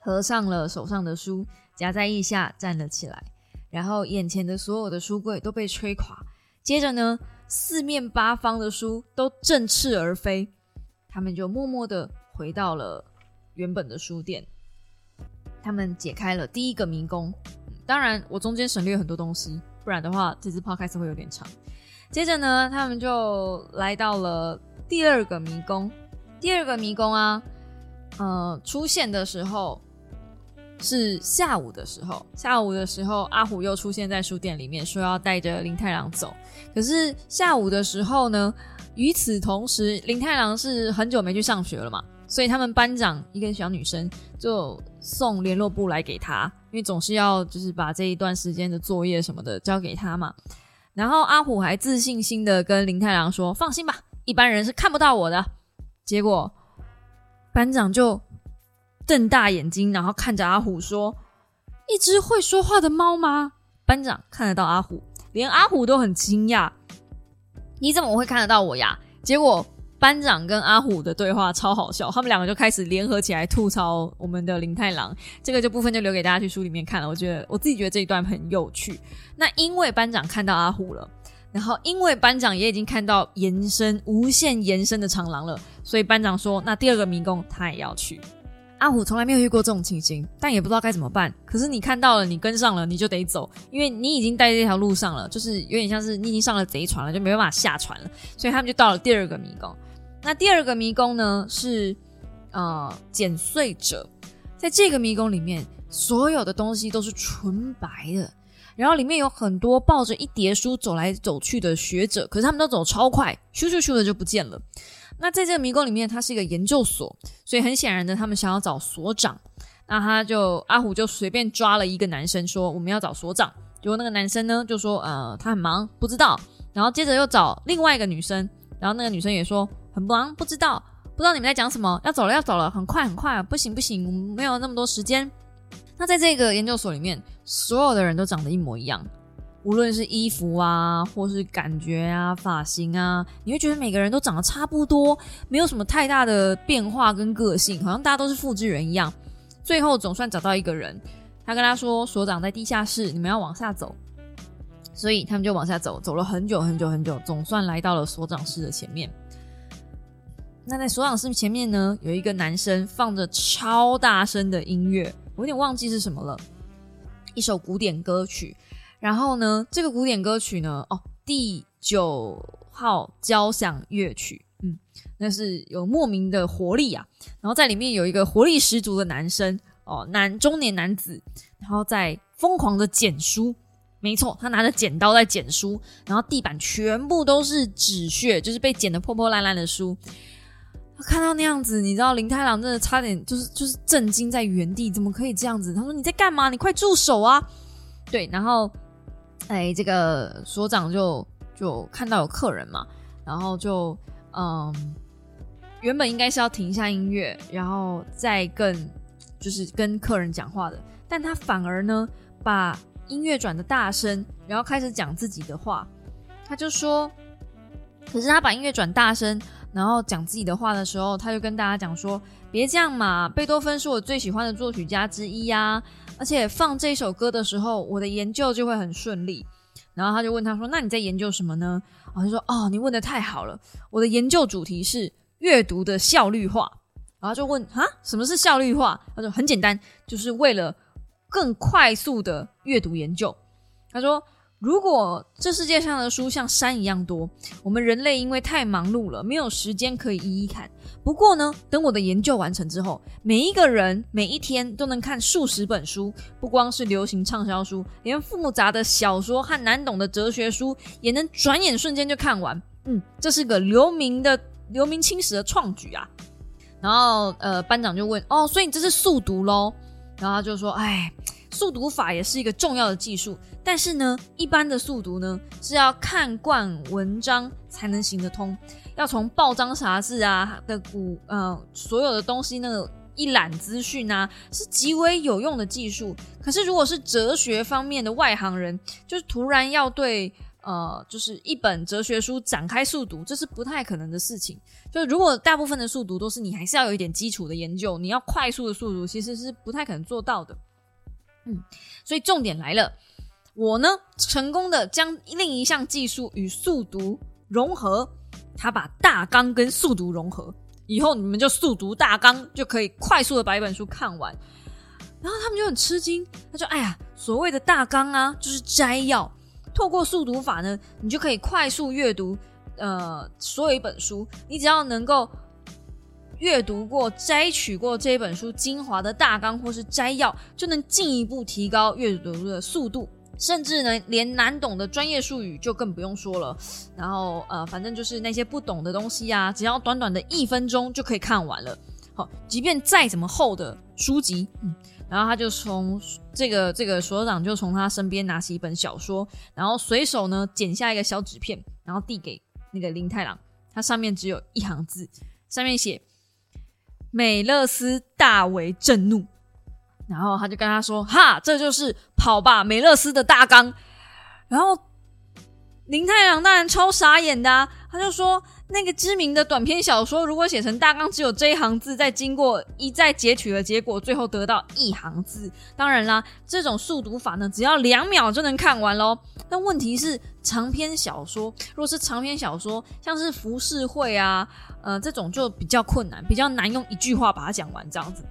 合上了手上的书，夹在腋下站了起来，然后眼前的所有的书柜都被吹垮。接着呢，四面八方的书都振翅而飞，他们就默默的回到了原本的书店。他们解开了第一个迷宫。当然，我中间省略很多东西，不然的话，这支 podcast 会有点长。接着呢，他们就来到了第二个迷宫。第二个迷宫啊，呃，出现的时候是下午的时候。下午的时候，阿虎又出现在书店里面，说要带着林太郎走。可是下午的时候呢，与此同时，林太郎是很久没去上学了嘛。所以他们班长一个小女生就送联络簿来给他，因为总是要就是把这一段时间的作业什么的交给他嘛。然后阿虎还自信心的跟林太郎说：“放心吧，一般人是看不到我的。”结果班长就瞪大眼睛，然后看着阿虎说：“一只会说话的猫吗？班长看得到阿虎，连阿虎都很惊讶，你怎么会看得到我呀？结果班长跟阿虎的对话超好笑，他们两个就开始联合起来吐槽我们的林太郎。这个就部分就留给大家去书里面看了。我觉得我自己觉得这一段很有趣。那因为班长看到阿虎了，然后因为班长也已经看到延伸无限延伸的长廊了，所以班长说，那第二个迷宫他也要去。阿虎从来没有遇过这种情形，但也不知道该怎么办。可是你看到了，你跟上了，你就得走，因为你已经在这条路上了，就是有点像是你已经上了贼船了，就没办法下船了。所以他们就到了第二个迷宫。那第二个迷宫呢是呃剪碎者，在这个迷宫里面，所有的东西都是纯白的，然后里面有很多抱着一叠书走来走去的学者，可是他们都走超快，咻咻咻的就不见了。那在这个迷宫里面，它是一个研究所，所以很显然的，他们想要找所长。那他就阿虎就随便抓了一个男生，说我们要找所长。结果那个男生呢就说，呃，他很忙，不知道。然后接着又找另外一个女生，然后那个女生也说很忙，不知道，不知道你们在讲什么，要走了，要走了，很快很快，不行不行，我没有那么多时间。那在这个研究所里面，所有的人都长得一模一样。无论是衣服啊，或是感觉啊、发型啊，你会觉得每个人都长得差不多，没有什么太大的变化跟个性，好像大家都是复制人一样。最后总算找到一个人，他跟他说：“所长在地下室，你们要往下走。”所以他们就往下走，走了很久很久很久，总算来到了所长室的前面。那在所长室前面呢，有一个男生放着超大声的音乐，我有点忘记是什么了，一首古典歌曲。然后呢，这个古典歌曲呢，哦，第九号交响乐曲，嗯，那是有莫名的活力啊。然后在里面有一个活力十足的男生，哦，男中年男子，然后在疯狂的剪书，没错，他拿着剪刀在剪书，然后地板全部都是纸屑，就是被剪得破破烂烂的书。看到那样子，你知道林太郎真的差点就是就是震惊在原地，怎么可以这样子？他说你在干嘛？你快住手啊！对，然后。哎，这个所长就就看到有客人嘛，然后就嗯，原本应该是要停下音乐，然后再跟就是跟客人讲话的，但他反而呢把音乐转的大声，然后开始讲自己的话。他就说，可是他把音乐转大声，然后讲自己的话的时候，他就跟大家讲说：“别这样嘛，贝多芬是我最喜欢的作曲家之一呀。”而且放这首歌的时候，我的研究就会很顺利。然后他就问他说：“那你在研究什么呢？”然后就说：“哦，你问的太好了，我的研究主题是阅读的效率化。”然后就问：“啊，什么是效率化？”他说：“很简单，就是为了更快速的阅读研究。”他说。如果这世界上的书像山一样多，我们人类因为太忙碌了，没有时间可以一一看。不过呢，等我的研究完成之后，每一个人每一天都能看数十本书，不光是流行畅销书，连复杂的小说和难懂的哲学书也能转眼瞬间就看完。嗯，这是个留名的留名青史的创举啊。然后呃，班长就问：哦，所以你这是速读喽？然后他就说：哎。速读法也是一个重要的技术，但是呢，一般的速读呢是要看惯文章才能行得通，要从报章杂志啊的古呃所有的东西那个一览资讯啊，是极为有用的技术。可是如果是哲学方面的外行人，就是突然要对呃就是一本哲学书展开速读，这是不太可能的事情。就如果大部分的速读都是你还是要有一点基础的研究，你要快速的速读，其实是不太可能做到的。嗯，所以重点来了，我呢成功的将另一项技术与速读融合，他把大纲跟速读融合，以后你们就速读大纲就可以快速的把一本书看完。然后他们就很吃惊，他说：“哎呀，所谓的大纲啊，就是摘要，透过速读法呢，你就可以快速阅读呃所有一本书，你只要能够。”阅读过、摘取过这本书精华的大纲或是摘要，就能进一步提高阅读的速度。甚至呢，连难懂的专业术语就更不用说了。然后呃，反正就是那些不懂的东西啊，只要短短的一分钟就可以看完了。好，即便再怎么厚的书籍，嗯，然后他就从这个这个所长就从他身边拿起一本小说，然后随手呢剪下一个小纸片，然后递给那个林太郎。它上面只有一行字，上面写。美乐斯大为震怒，然后他就跟他说：“哈，这就是跑吧美乐斯的大纲。”然后林太郎当然超傻眼的、他就说：“那个知名的短篇小说，如果写成大纲，只有这一行字，再经过一再截取的结果，最后得到一行字。当然啦，这种速读法呢，只要两秒就能看完喽。但问题是，长篇小说，如果是长篇小说，像是浮世绘啊，呃，这种就比较困难，比较难用一句话把它讲完，这样子。”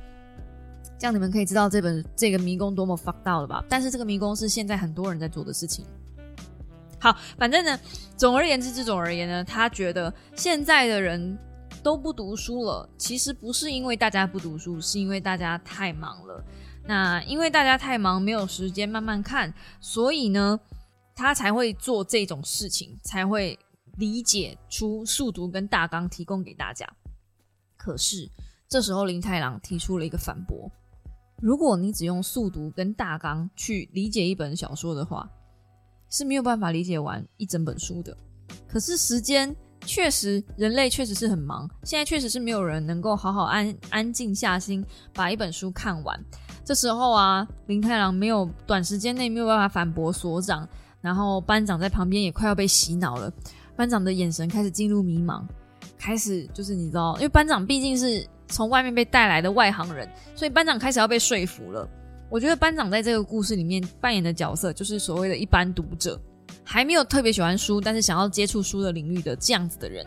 这样你们可以知道这本这个迷宫多么 fuck 到了吧？但是这个迷宫是现在很多人在做的事情。好，反正呢，总而言之，这种而言呢，他觉得现在的人都不读书了，其实不是因为大家不读书，是因为大家太忙了。那因为大家太忙，没有时间慢慢看，所以呢，他才会做这种事情，才会理解出速读跟大纲提供给大家。可是这时候林太郎提出了一个反驳。如果你只用速读跟大纲去理解一本小说的话，是没有办法理解完一整本书的。可是时间确实，人类确实是很忙，现在确实是没有人能够好好安安静下心把一本书看完。这时候啊，林太郎没有短时间内没有办法反驳所长，然后班长在旁边也快要被洗脑了，班长的眼神开始进入迷茫，开始就是你知道，因为班长毕竟是。从外面被带来的外行人，所以班长开始要被说服了。我觉得班长在这个故事里面扮演的角色，就是所谓的一般读者，还没有特别喜欢书，但是想要接触书的领域的这样子的人。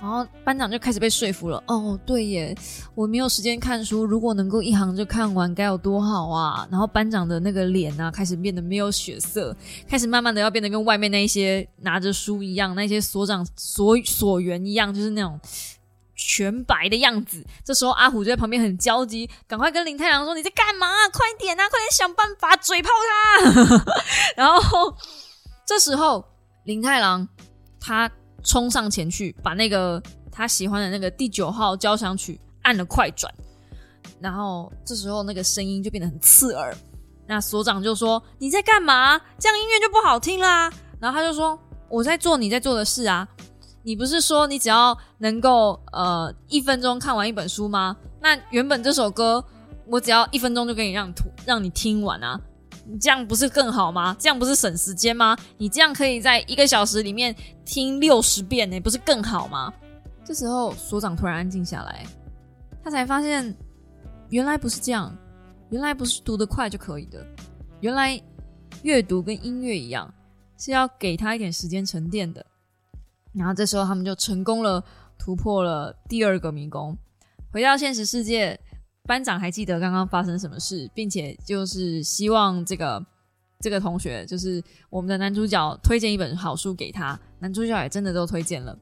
然后班长就开始被说服了。哦，对耶，我没有时间看书，如果能够一行就看完，该有多好啊！然后班长的那个脸啊，开始变得没有血色，开始慢慢的要变得跟外面那些拿着书一样，那些所长、所所员一样，就是那种。全白的样子，这时候阿虎就在旁边很焦急，赶快跟林太郎说：“你在干嘛？快点啊，快点想办法嘴炮他！” 然后这时候林太郎他冲上前去，把那个他喜欢的那个第九号交响曲按了快转，然后这时候那个声音就变得很刺耳。那所长就说：“你在干嘛？这样音乐就不好听啦。”然后他就说：“我在做你在做的事啊。”你不是说你只要能够呃一分钟看完一本书吗？那原本这首歌我只要一分钟就可以让图让你听完啊，你这样不是更好吗？这样不是省时间吗？你这样可以在一个小时里面听六十遍呢，不是更好吗？这时候所长突然安静下来，他才发现原来不是这样，原来不是读得快就可以的，原来阅读跟音乐一样是要给他一点时间沉淀的。然后这时候他们就成功了，突破了第二个迷宫，回到现实世界。班长还记得刚刚发生什么事，并且就是希望这个这个同学，就是我们的男主角推荐一本好书给他。男主角也真的都推荐了，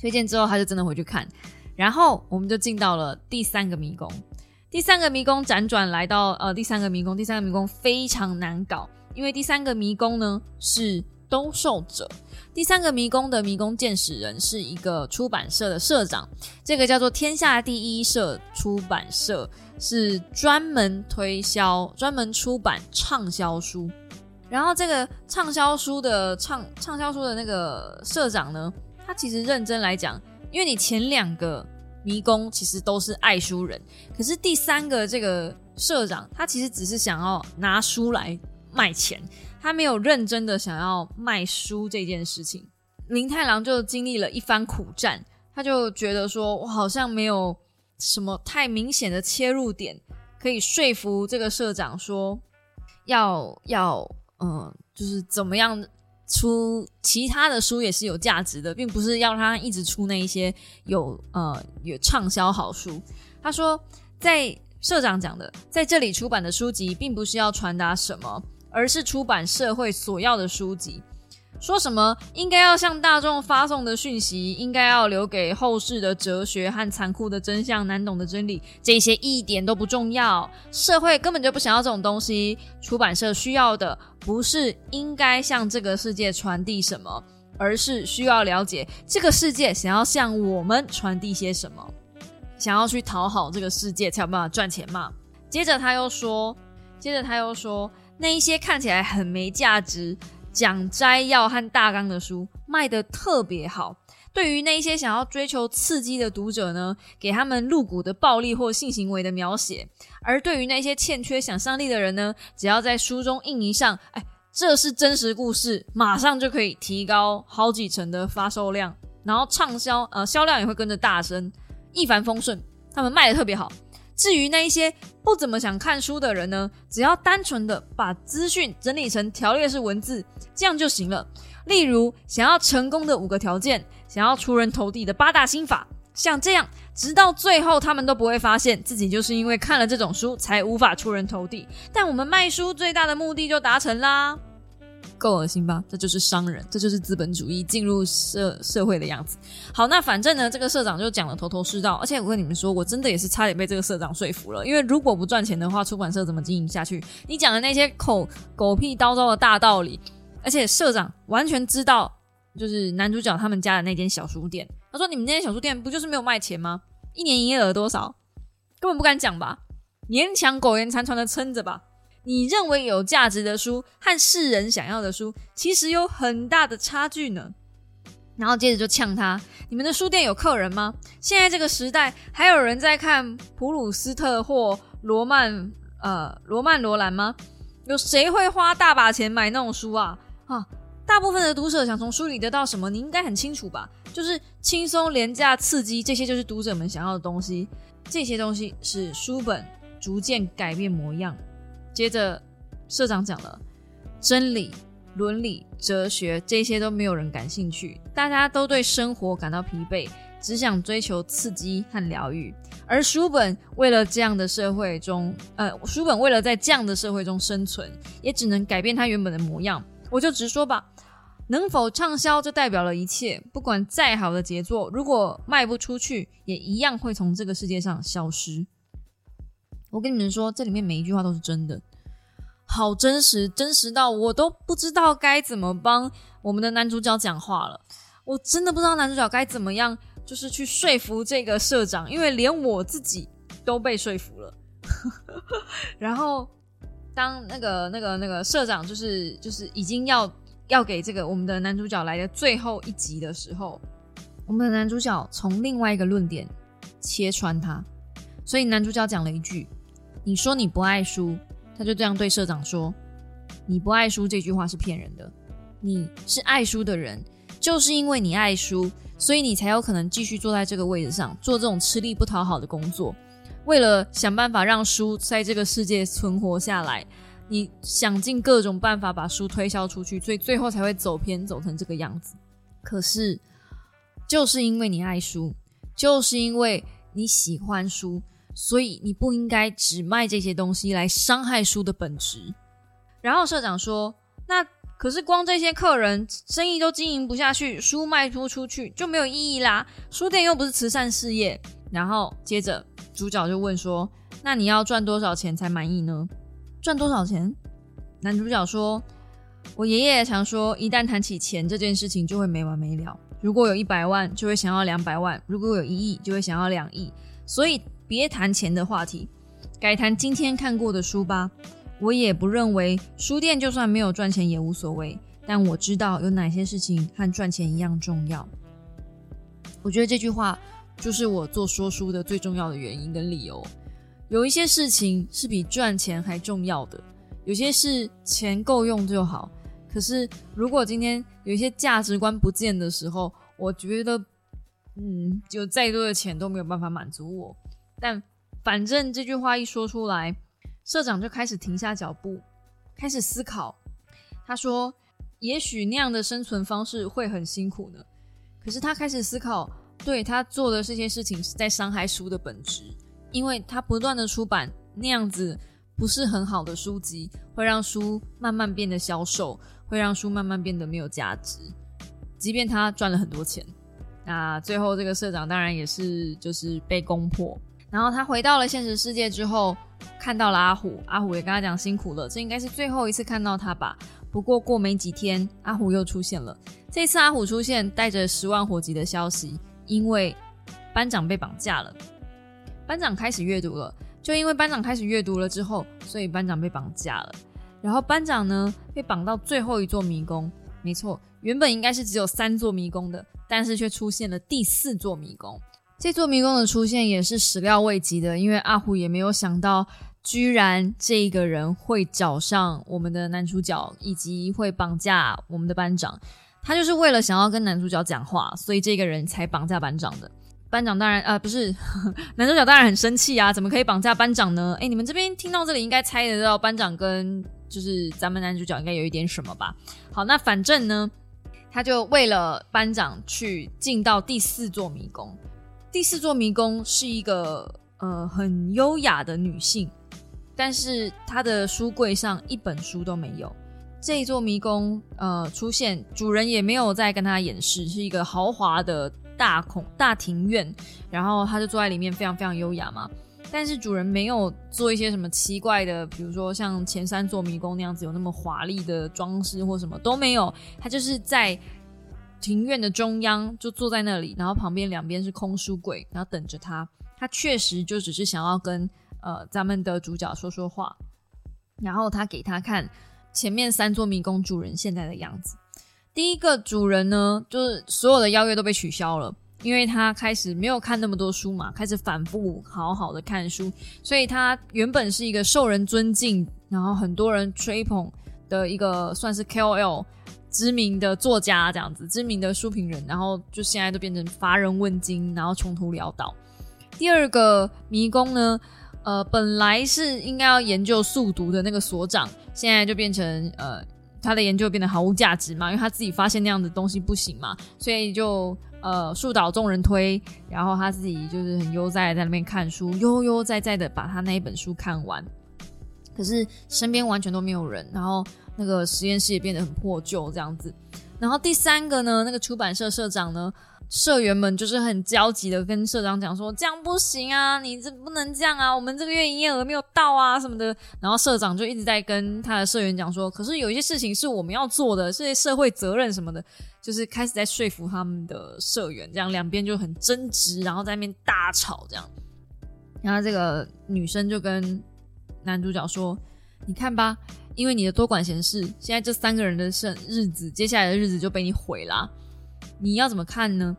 推荐之后他就真的回去看。然后我们就进到了第三个迷宫。第三个迷宫辗转来到呃第三个迷宫，第三个迷宫非常难搞，因为第三个迷宫呢是兜售者。第三个迷宫的迷宫见识人是一个出版社的社长，这个叫做天下第一社出版社，是专门推销、专门出版畅销书。然后这个畅销书的畅畅销书的那个社长呢，他其实认真来讲，因为你前两个迷宫其实都是爱书人，可是第三个这个社长，他其实只是想要拿书来卖钱。他没有认真的想要卖书这件事情，林太郎就经历了一番苦战，他就觉得说，我好像没有什么太明显的切入点，可以说服这个社长说，要要嗯，就是怎么样出其他的书也是有价值的，并不是要他一直出那一些有呃有畅销好书。他说，在社长讲的，在这里出版的书籍，并不是要传达什么。而是出版社会所要的书籍，说什么应该要向大众发送的讯息，应该要留给后世的哲学和残酷的真相、难懂的真理，这些一点都不重要。社会根本就不想要这种东西。出版社需要的不是应该向这个世界传递什么，而是需要了解这个世界想要向我们传递些什么，想要去讨好这个世界才有办法赚钱嘛。接着他又说，接着他又说。那一些看起来很没价值、讲摘要和大纲的书卖得特别好。对于那一些想要追求刺激的读者呢，给他们露骨的暴力或性行为的描写；而对于那些欠缺想象力的人呢，只要在书中印一上“哎，这是真实故事”，马上就可以提高好几成的发售量，然后畅销，呃，销量也会跟着大升，一帆风顺。他们卖的特别好。至于那一些不怎么想看书的人呢，只要单纯的把资讯整理成条列式文字，这样就行了。例如，想要成功的五个条件。想要出人头地的八大心法，像这样，直到最后他们都不会发现自己就是因为看了这种书才无法出人头地。但我们卖书最大的目的就达成啦，够恶心吧？这就是商人，这就是资本主义进入社社会的样子。好，那反正呢，这个社长就讲的头头是道，而且我跟你们说，我真的也是差点被这个社长说服了。因为如果不赚钱的话，出版社怎么经营下去？你讲的那些口狗屁叨叨的大道理，而且社长完全知道。就是男主角他们家的那间小书店，他说：“你们那间小书店不就是没有卖钱吗？一年营业额多少？根本不敢讲吧，勉强苟延残喘的撑着吧。你认为有价值的书和世人想要的书，其实有很大的差距呢。”然后接着就呛他：“你们的书店有客人吗？现在这个时代还有人在看普鲁斯特或罗曼呃罗曼罗兰吗？有谁会花大把钱买那种书啊？啊！”大部分的读者想从书里得到什么，你应该很清楚吧？就是轻松、廉价、刺激，这些就是读者们想要的东西。这些东西使书本逐渐改变模样。接着，社长讲了，真理、伦理、哲学这些都没有人感兴趣，大家都对生活感到疲惫，只想追求刺激和疗愈。而书本为了这样的社会中，呃，书本为了在这样的社会中生存，也只能改变它原本的模样。我就直说吧。能否畅销，就代表了一切。不管再好的杰作，如果卖不出去，也一样会从这个世界上消失。我跟你们说，这里面每一句话都是真的，好真实，真实到我都不知道该怎么帮我们的男主角讲话了。我真的不知道男主角该怎么样，就是去说服这个社长，因为连我自己都被说服了。然后，当那个、那个、那个社长，就是就是已经要。要给这个我们的男主角来的最后一集的时候，我们的男主角从另外一个论点切穿他，所以男主角讲了一句：“你说你不爱书。”他就这样对社长说：“你不爱书这句话是骗人的，你是爱书的人，就是因为你爱书，所以你才有可能继续坐在这个位置上做这种吃力不讨好的工作，为了想办法让书在这个世界存活下来。”你想尽各种办法把书推销出去，所以最后才会走偏，走成这个样子。可是，就是因为你爱书，就是因为你喜欢书，所以你不应该只卖这些东西来伤害书的本质。然后社长说：“那可是光这些客人生意都经营不下去，书卖不出去就没有意义啦。书店又不是慈善事业。”然后接着主角就问说：“那你要赚多少钱才满意呢？”赚多少钱？男主角说：“我爷爷常说，一旦谈起钱这件事情，就会没完没了。如果有一百万，就会想要两百万；如果有一亿，就会想要两亿。所以别谈钱的话题，改谈今天看过的书吧。我也不认为书店就算没有赚钱也无所谓，但我知道有哪些事情和赚钱一样重要。我觉得这句话就是我做说书的最重要的原因跟理由。”有一些事情是比赚钱还重要的，有些事钱够用就好。可是如果今天有一些价值观不见的时候，我觉得，嗯，有再多的钱都没有办法满足我。但反正这句话一说出来，社长就开始停下脚步，开始思考。他说：“也许那样的生存方式会很辛苦呢。”可是他开始思考，对他做的这些事情是在伤害书的本质。因为他不断的出版那样子不是很好的书籍，会让书慢慢变得销售，会让书慢慢变得没有价值。即便他赚了很多钱，那最后这个社长当然也是就是被攻破。然后他回到了现实世界之后，看到了阿虎，阿虎也跟他讲辛苦了，这应该是最后一次看到他吧。不过过没几天，阿虎又出现了。这次阿虎出现带着十万火急的消息，因为班长被绑架了。班长开始阅读了，就因为班长开始阅读了之后，所以班长被绑架了。然后班长呢被绑到最后一座迷宫。没错，原本应该是只有三座迷宫的，但是却出现了第四座迷宫。这座迷宫的出现也是始料未及的，因为阿虎也没有想到，居然这个人会找上我们的男主角，以及会绑架我们的班长。他就是为了想要跟男主角讲话，所以这个人才绑架班长的。班长当然呃不是男主角，当然很生气啊！怎么可以绑架班长呢？哎，你们这边听到这里应该猜得到班长跟就是咱们男主角应该有一点什么吧？好，那反正呢，他就为了班长去进到第四座迷宫。第四座迷宫是一个呃很优雅的女性，但是她的书柜上一本书都没有。这一座迷宫呃出现，主人也没有再跟她演示，是一个豪华的大孔大庭院，然后她就坐在里面，非常非常优雅嘛。但是主人没有做一些什么奇怪的，比如说像前三座迷宫那样子有那么华丽的装饰或什么都没有，他就是在。庭院的中央就坐在那里，然后旁边两边是空书柜，然后等着他。他确实就只是想要跟呃咱们的主角说说话。然后他给他看前面三座迷宫主人现在的样子。第一个主人呢，就是所有的邀约都被取消了，因为他开始没有看那么多书嘛，开始反复好好的看书，所以他原本是一个受人尊敬，然后很多人吹捧的一个算是 KOL。知名的作家这样子，知名的书评人，然后就现在都变成乏人问津，然后穷途潦倒。第二个迷宫呢，呃，本来是应该要研究速读的那个所长，现在就变成呃，他的研究变得毫无价值嘛，因为他自己发现那样的东西不行嘛，所以就呃树倒众人推，然后他自己就是很悠哉在那边看书，悠悠哉哉的把他那一本书看完，可是身边完全都没有人，然后。那个实验室也变得很破旧，这样子。然后第三个呢，那个出版社社长呢，社员们就是很焦急的跟社长讲说：“这样不行啊，你这不能这样啊，我们这个月营业额没有到啊，什么的。”然后社长就一直在跟他的社员讲说：“可是有一些事情是我们要做的，这些社会责任什么的，就是开始在说服他们的社员。”这样两边就很争执，然后在那边大吵这样。然后这个女生就跟男主角说：“你看吧。”因为你的多管闲事，现在这三个人的生日子，接下来的日子就被你毁了。你要怎么看呢？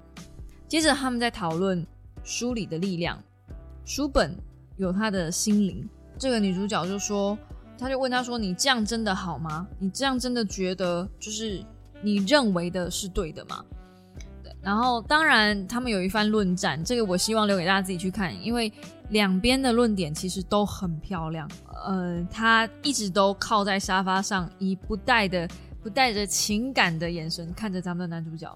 接着他们在讨论书里的力量，书本有他的心灵。这个女主角就说，她就问他说：“你这样真的好吗？你这样真的觉得就是你认为的是对的吗？”然后当然他们有一番论战，这个我希望留给大家自己去看，因为两边的论点其实都很漂亮。呃，他一直都靠在沙发上，以不带的、不带着情感的眼神看着咱们的男主角。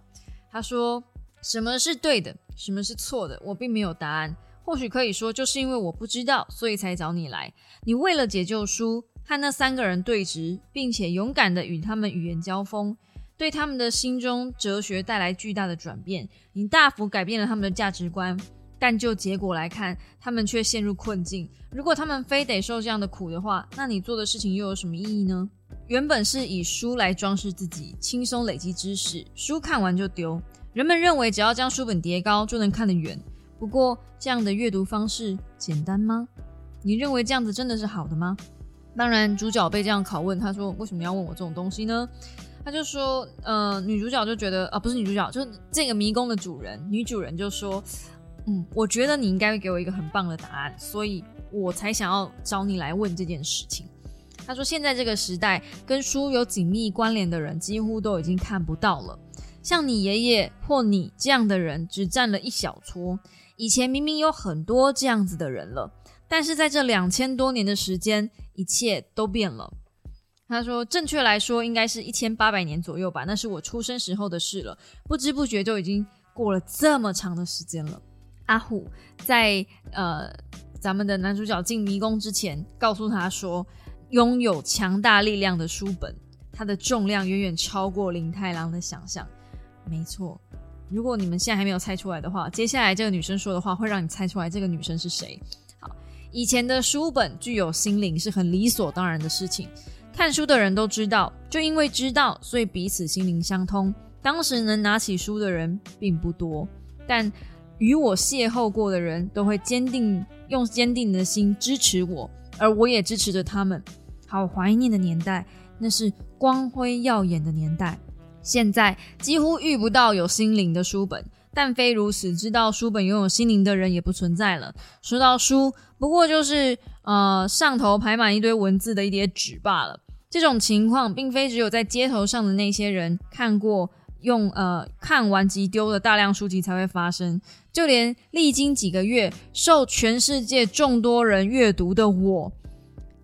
他说：“什么是对的，什么是错的？我并没有答案。或许可以说，就是因为我不知道，所以才找你来。你为了解救书，和那三个人对峙，并且勇敢的与他们语言交锋，对他们的心中哲学带来巨大的转变。你大幅改变了他们的价值观。”但就结果来看，他们却陷入困境。如果他们非得受这样的苦的话，那你做的事情又有什么意义呢？原本是以书来装饰自己，轻松累积知识，书看完就丢。人们认为只要将书本叠高就能看得远。不过，这样的阅读方式简单吗？你认为这样子真的是好的吗？当然，主角被这样拷问，他说：“为什么要问我这种东西呢？”他就说：“呃，女主角就觉得啊，不是女主角，就是这个迷宫的主人，女主人就说。”嗯，我觉得你应该会给我一个很棒的答案，所以我才想要找你来问这件事情。他说，现在这个时代跟书有紧密关联的人几乎都已经看不到了，像你爷爷或你这样的人只占了一小撮。以前明明有很多这样子的人了，但是在这两千多年的时间，一切都变了。他说，正确来说应该是一千八百年左右吧，那是我出生时候的事了。不知不觉就已经过了这么长的时间了。阿虎在呃，咱们的男主角进迷宫之前，告诉他说，拥有强大力量的书本，它的重量远远超过林太郎的想象。没错，如果你们现在还没有猜出来的话，接下来这个女生说的话会让你猜出来这个女生是谁。好，以前的书本具有心灵是很理所当然的事情，看书的人都知道，就因为知道，所以彼此心灵相通。当时能拿起书的人并不多，但。与我邂逅过的人都会坚定用坚定的心支持我，而我也支持着他们。好怀念的年代，那是光辉耀眼的年代。现在几乎遇不到有心灵的书本，但非如此，知道书本拥有心灵的人也不存在了。说到书，不过就是呃上头排满一堆文字的一叠纸罢了。这种情况并非只有在街头上的那些人看过用呃看完即丢的大量书籍才会发生，就连历经几个月受全世界众多人阅读的我，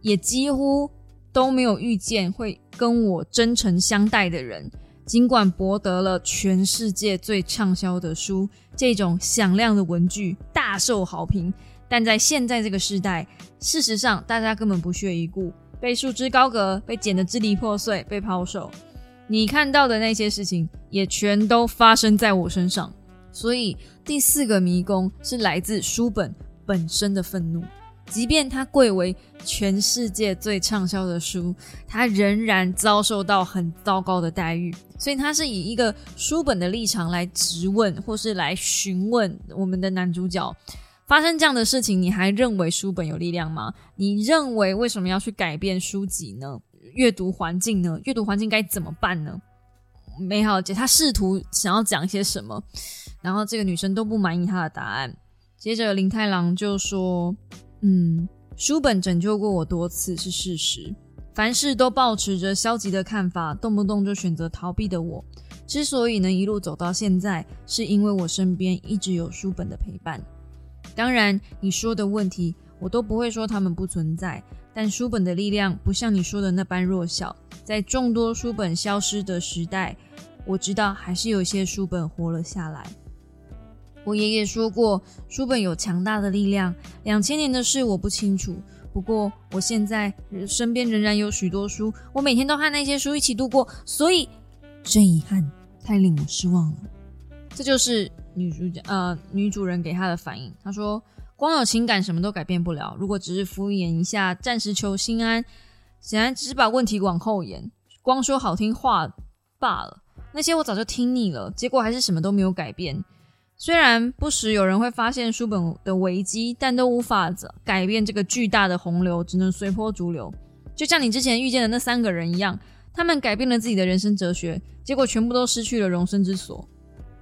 也几乎都没有遇见会跟我真诚相待的人。尽管博得了全世界最畅销的书这种响亮的文具大受好评，但在现在这个时代，事实上大家根本不屑一顾。被束之高阁，被剪得支离破碎，被抛售。你看到的那些事情，也全都发生在我身上。所以，第四个迷宫是来自书本本身的愤怒。即便它贵为全世界最畅销的书，它仍然遭受到很糟糕的待遇。所以，它是以一个书本的立场来质问，或是来询问我们的男主角。发生这样的事情，你还认为书本有力量吗？你认为为什么要去改变书籍呢？阅读环境呢？阅读环境该怎么办呢？美好姐，她试图想要讲些什么，然后这个女生都不满意她的答案。接着林太郎就说：“嗯，书本拯救过我多次是事实。凡事都保持着消极的看法，动不动就选择逃避的我，之所以能一路走到现在，是因为我身边一直有书本的陪伴。”当然，你说的问题我都不会说他们不存在，但书本的力量不像你说的那般弱小。在众多书本消失的时代，我知道还是有些书本活了下来。我爷爷说过，书本有强大的力量。两千年的事我不清楚，不过我现在身边仍然有许多书，我每天都和那些书一起度过，所以真遗憾，太令我失望了。这就是女主角呃女主人给她的反应。她说：“光有情感什么都改变不了，如果只是敷衍一下，暂时求心安，显然只是把问题往后延，光说好听话罢了。那些我早就听腻了，结果还是什么都没有改变。虽然不时有人会发现书本的危机，但都无法改变这个巨大的洪流，只能随波逐流。就像你之前遇见的那三个人一样，他们改变了自己的人生哲学，结果全部都失去了容身之所。”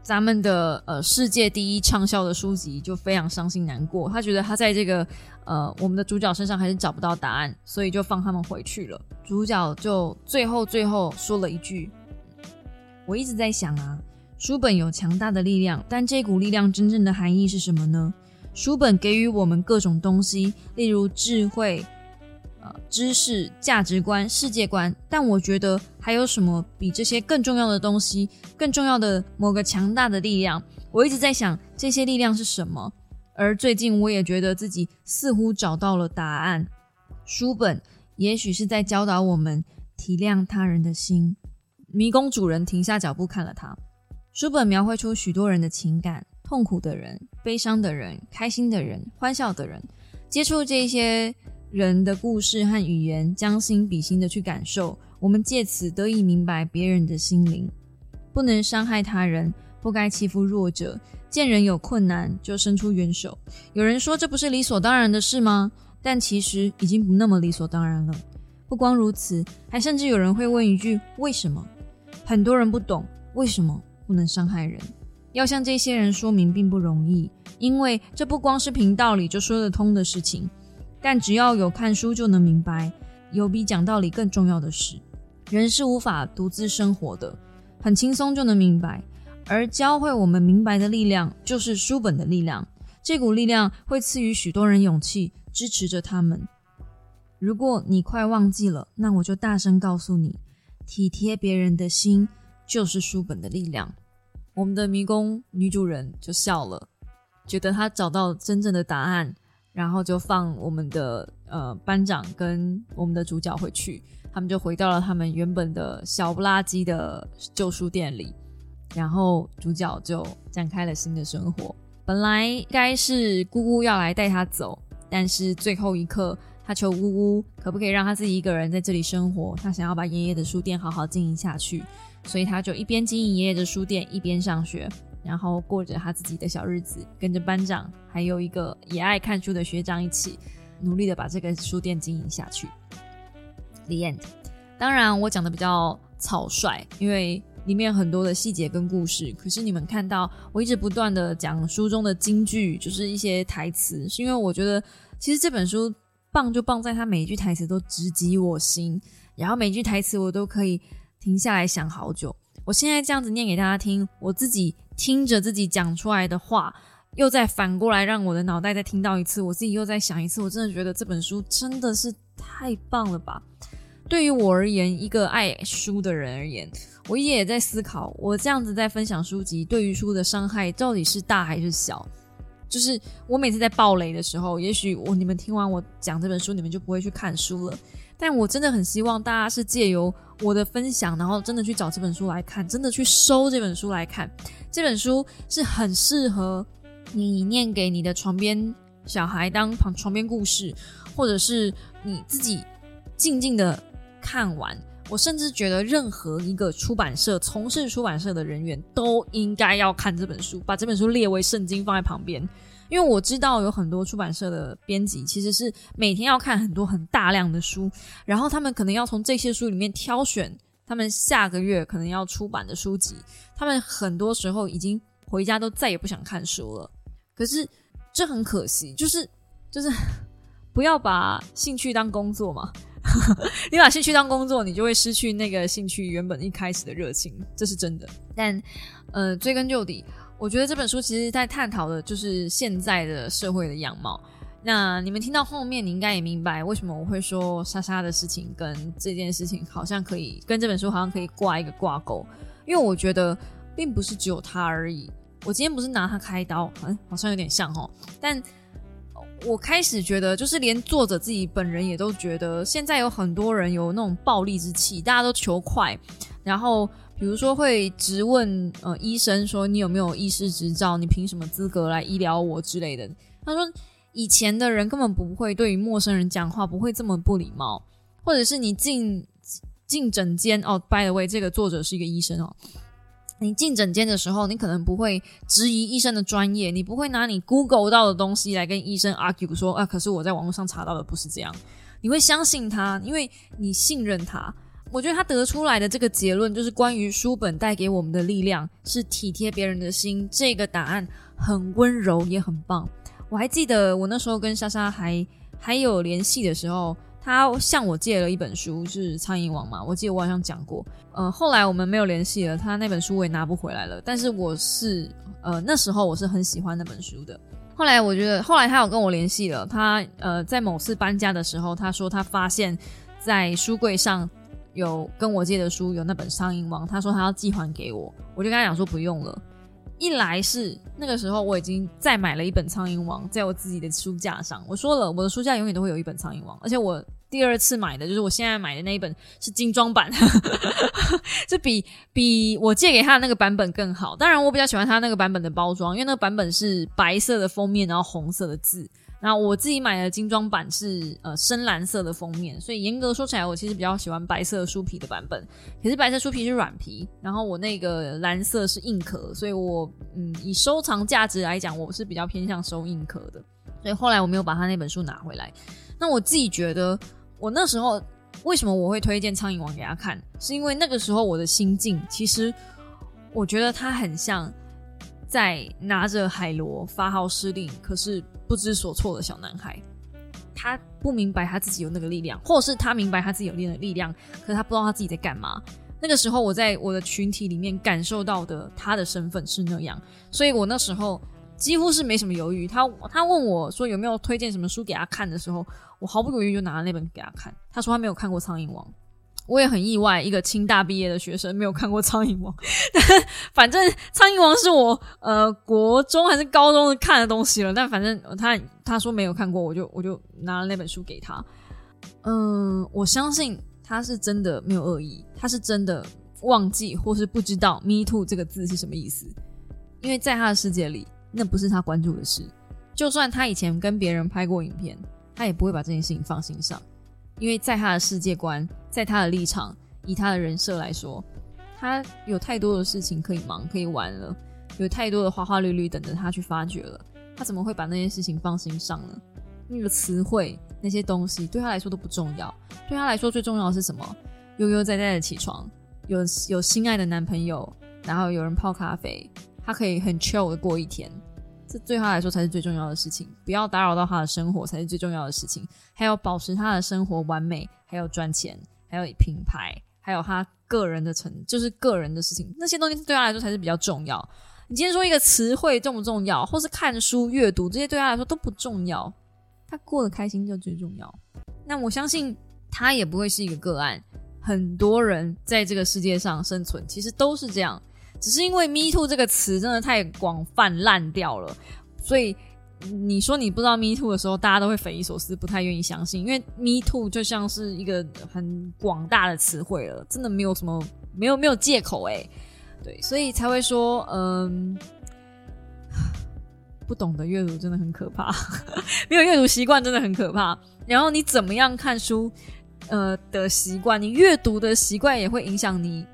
咱们的呃世界第一畅销的书籍就非常伤心难过，他觉得他在这个呃我们的主角身上还是找不到答案，所以就放他们回去了。主角就最后最后说了一句：“我一直在想啊，书本有强大的力量，但这股力量真正的含义是什么呢？书本给予我们各种东西，例如智慧。”知识、价值观、世界观，但我觉得还有什么比这些更重要的东西？更重要的某个强大的力量，我一直在想这些力量是什么。而最近我也觉得自己似乎找到了答案。书本也许是在教导我们体谅他人的心。迷宫主人停下脚步看了他。书本描绘出许多人的情感：痛苦的人、悲伤的人、开心的人、欢笑的人。接触这些。人的故事和语言，将心比心的去感受，我们借此得以明白别人的心灵。不能伤害他人，不该欺负弱者。见人有困难就伸出援手。有人说这不是理所当然的事吗？但其实已经不那么理所当然了。不光如此，还甚至有人会问一句：为什么？很多人不懂为什么不能伤害人。要向这些人说明并不容易，因为这不光是凭道理就说得通的事情。但只要有看书就能明白，有比讲道理更重要的事。人是无法独自生活的，很轻松就能明白。而教会我们明白的力量，就是书本的力量。这股力量会赐予许多人勇气，支持着他们。如果你快忘记了，那我就大声告诉你：体贴别人的心，就是书本的力量。我们的迷宫女主人就笑了，觉得她找到真正的答案。然后就放我们的呃班长跟我们的主角回去，他们就回到了他们原本的小不拉几的旧书店里，然后主角就展开了新的生活。本来该是姑姑要来带他走，但是最后一刻，他求姑姑可不可以让他自己一个人在这里生活，他想要把爷爷的书店好好经营下去，所以他就一边经营爷爷的书店，一边上学。然后过着他自己的小日子，跟着班长还有一个也爱看书的学长一起，努力的把这个书店经营下去。The end。当然，我讲的比较草率，因为里面很多的细节跟故事。可是你们看到我一直不断的讲书中的金句，就是一些台词，是因为我觉得其实这本书棒就棒在它每一句台词都直击我心，然后每一句台词我都可以停下来想好久。我现在这样子念给大家听，我自己听着自己讲出来的话，又再反过来让我的脑袋再听到一次，我自己又再想一次，我真的觉得这本书真的是太棒了吧！对于我而言，一个爱书的人而言，我也在思考，我这样子在分享书籍，对于书的伤害到底是大还是小？就是我每次在爆雷的时候，也许我你们听完我讲这本书，你们就不会去看书了。但我真的很希望大家是借由我的分享，然后真的去找这本书来看，真的去收这本书来看。这本书是很适合你念给你的床边小孩当床床边故事，或者是你自己静静的看完。我甚至觉得任何一个出版社从事出版社的人员都应该要看这本书，把这本书列为圣经放在旁边。因为我知道有很多出版社的编辑其实是每天要看很多很大量的书，然后他们可能要从这些书里面挑选他们下个月可能要出版的书籍。他们很多时候已经回家都再也不想看书了。可是这很可惜，就是就是不要把兴趣当工作嘛。你把兴趣当工作，你就会失去那个兴趣原本一开始的热情，这是真的。但呃，追根究底。我觉得这本书其实在探讨的就是现在的社会的样貌。那你们听到后面，你应该也明白为什么我会说莎莎的事情跟这件事情好像可以跟这本书好像可以挂一个挂钩，因为我觉得并不是只有他而已。我今天不是拿他开刀，嗯，好像有点像哦。但我开始觉得，就是连作者自己本人也都觉得，现在有很多人有那种暴力之气，大家都求快，然后。比如说会直问呃医生说你有没有医师执照？你凭什么资格来医疗我之类的？他说以前的人根本不会对于陌生人讲话不会这么不礼貌，或者是你进进诊间哦，by the way，这个作者是一个医生哦，你进诊间的时候，你可能不会质疑医生的专业，你不会拿你 Google 到的东西来跟医生 argue 说啊，可是我在网络上查到的不是这样，你会相信他，因为你信任他。我觉得他得出来的这个结论，就是关于书本带给我们的力量是体贴别人的心。这个答案很温柔，也很棒。我还记得我那时候跟莎莎还还有联系的时候，他向我借了一本书，是《苍蝇王》嘛。我记得我好像讲过。呃，后来我们没有联系了，他那本书我也拿不回来了。但是我是呃那时候我是很喜欢那本书的。后来我觉得，后来他有跟我联系了。他呃在某次搬家的时候，他说他发现，在书柜上。有跟我借的书，有那本《苍蝇王》，他说他要寄还给我，我就跟他讲说不用了。一来是那个时候我已经再买了一本《苍蝇王》在我自己的书架上，我说了我的书架永远都会有一本《苍蝇王》，而且我第二次买的就是我现在买的那一本是精装版，这比比我借给他的那个版本更好。当然我比较喜欢他那个版本的包装，因为那个版本是白色的封面，然后红色的字。那我自己买的精装版是呃深蓝色的封面，所以严格说起来，我其实比较喜欢白色书皮的版本。可是白色书皮是软皮，然后我那个蓝色是硬壳，所以我嗯以收藏价值来讲，我是比较偏向收硬壳的。所以后来我没有把他那本书拿回来。那我自己觉得，我那时候为什么我会推荐《苍蝇王》给他看，是因为那个时候我的心境，其实我觉得他很像。在拿着海螺发号施令，可是不知所措的小男孩，他不明白他自己有那个力量，或者是他明白他自己有那个力量，可是他不知道他自己在干嘛。那个时候，我在我的群体里面感受到的他的身份是那样，所以我那时候几乎是没什么犹豫。他他问我说有没有推荐什么书给他看的时候，我毫不犹豫就拿了那本给他看。他说他没有看过《苍蝇王》。我也很意外，一个清大毕业的学生没有看过《苍蝇王》，反正《苍蝇王》是我呃国中还是高中看的东西了。但反正他他说没有看过，我就我就拿了那本书给他。嗯，我相信他是真的没有恶意，他是真的忘记或是不知道 “me too” 这个字是什么意思，因为在他的世界里，那不是他关注的事。就算他以前跟别人拍过影片，他也不会把这件事情放心上。因为在他的世界观，在他的立场，以他的人设来说，他有太多的事情可以忙，可以玩了，有太多的花花绿绿等着他去发掘了。他怎么会把那些事情放心上呢？那个词汇那些东西对他来说都不重要，对他来说最重要的是什么？悠悠哉哉的起床，有有心爱的男朋友，然后有人泡咖啡，他可以很 chill 的过一天，这对他来说才是最重要的事情。不要打扰到他的生活才是最重要的事情，还有保持他的生活完美，还有赚钱，还有品牌，还有他个人的成，就是个人的事情，那些东西对他来说才是比较重要。你今天说一个词汇重不重要，或是看书阅读这些对他来说都不重要，他过得开心就最重要。那我相信他也不会是一个个案，很多人在这个世界上生存其实都是这样，只是因为 “me too” 这个词真的太广泛烂掉了，所以你说你不知道 “me too” 的时候，大家都会匪夷所思，不太愿意相信，因为 “me too” 就像是一个很广大的词汇了，真的没有什么没有没有借口诶。对，所以才会说，嗯，不懂得阅读真的很可怕，没有阅读习惯真的很可怕。然后你怎么样看书，呃的习惯，你阅读的习惯也会影响你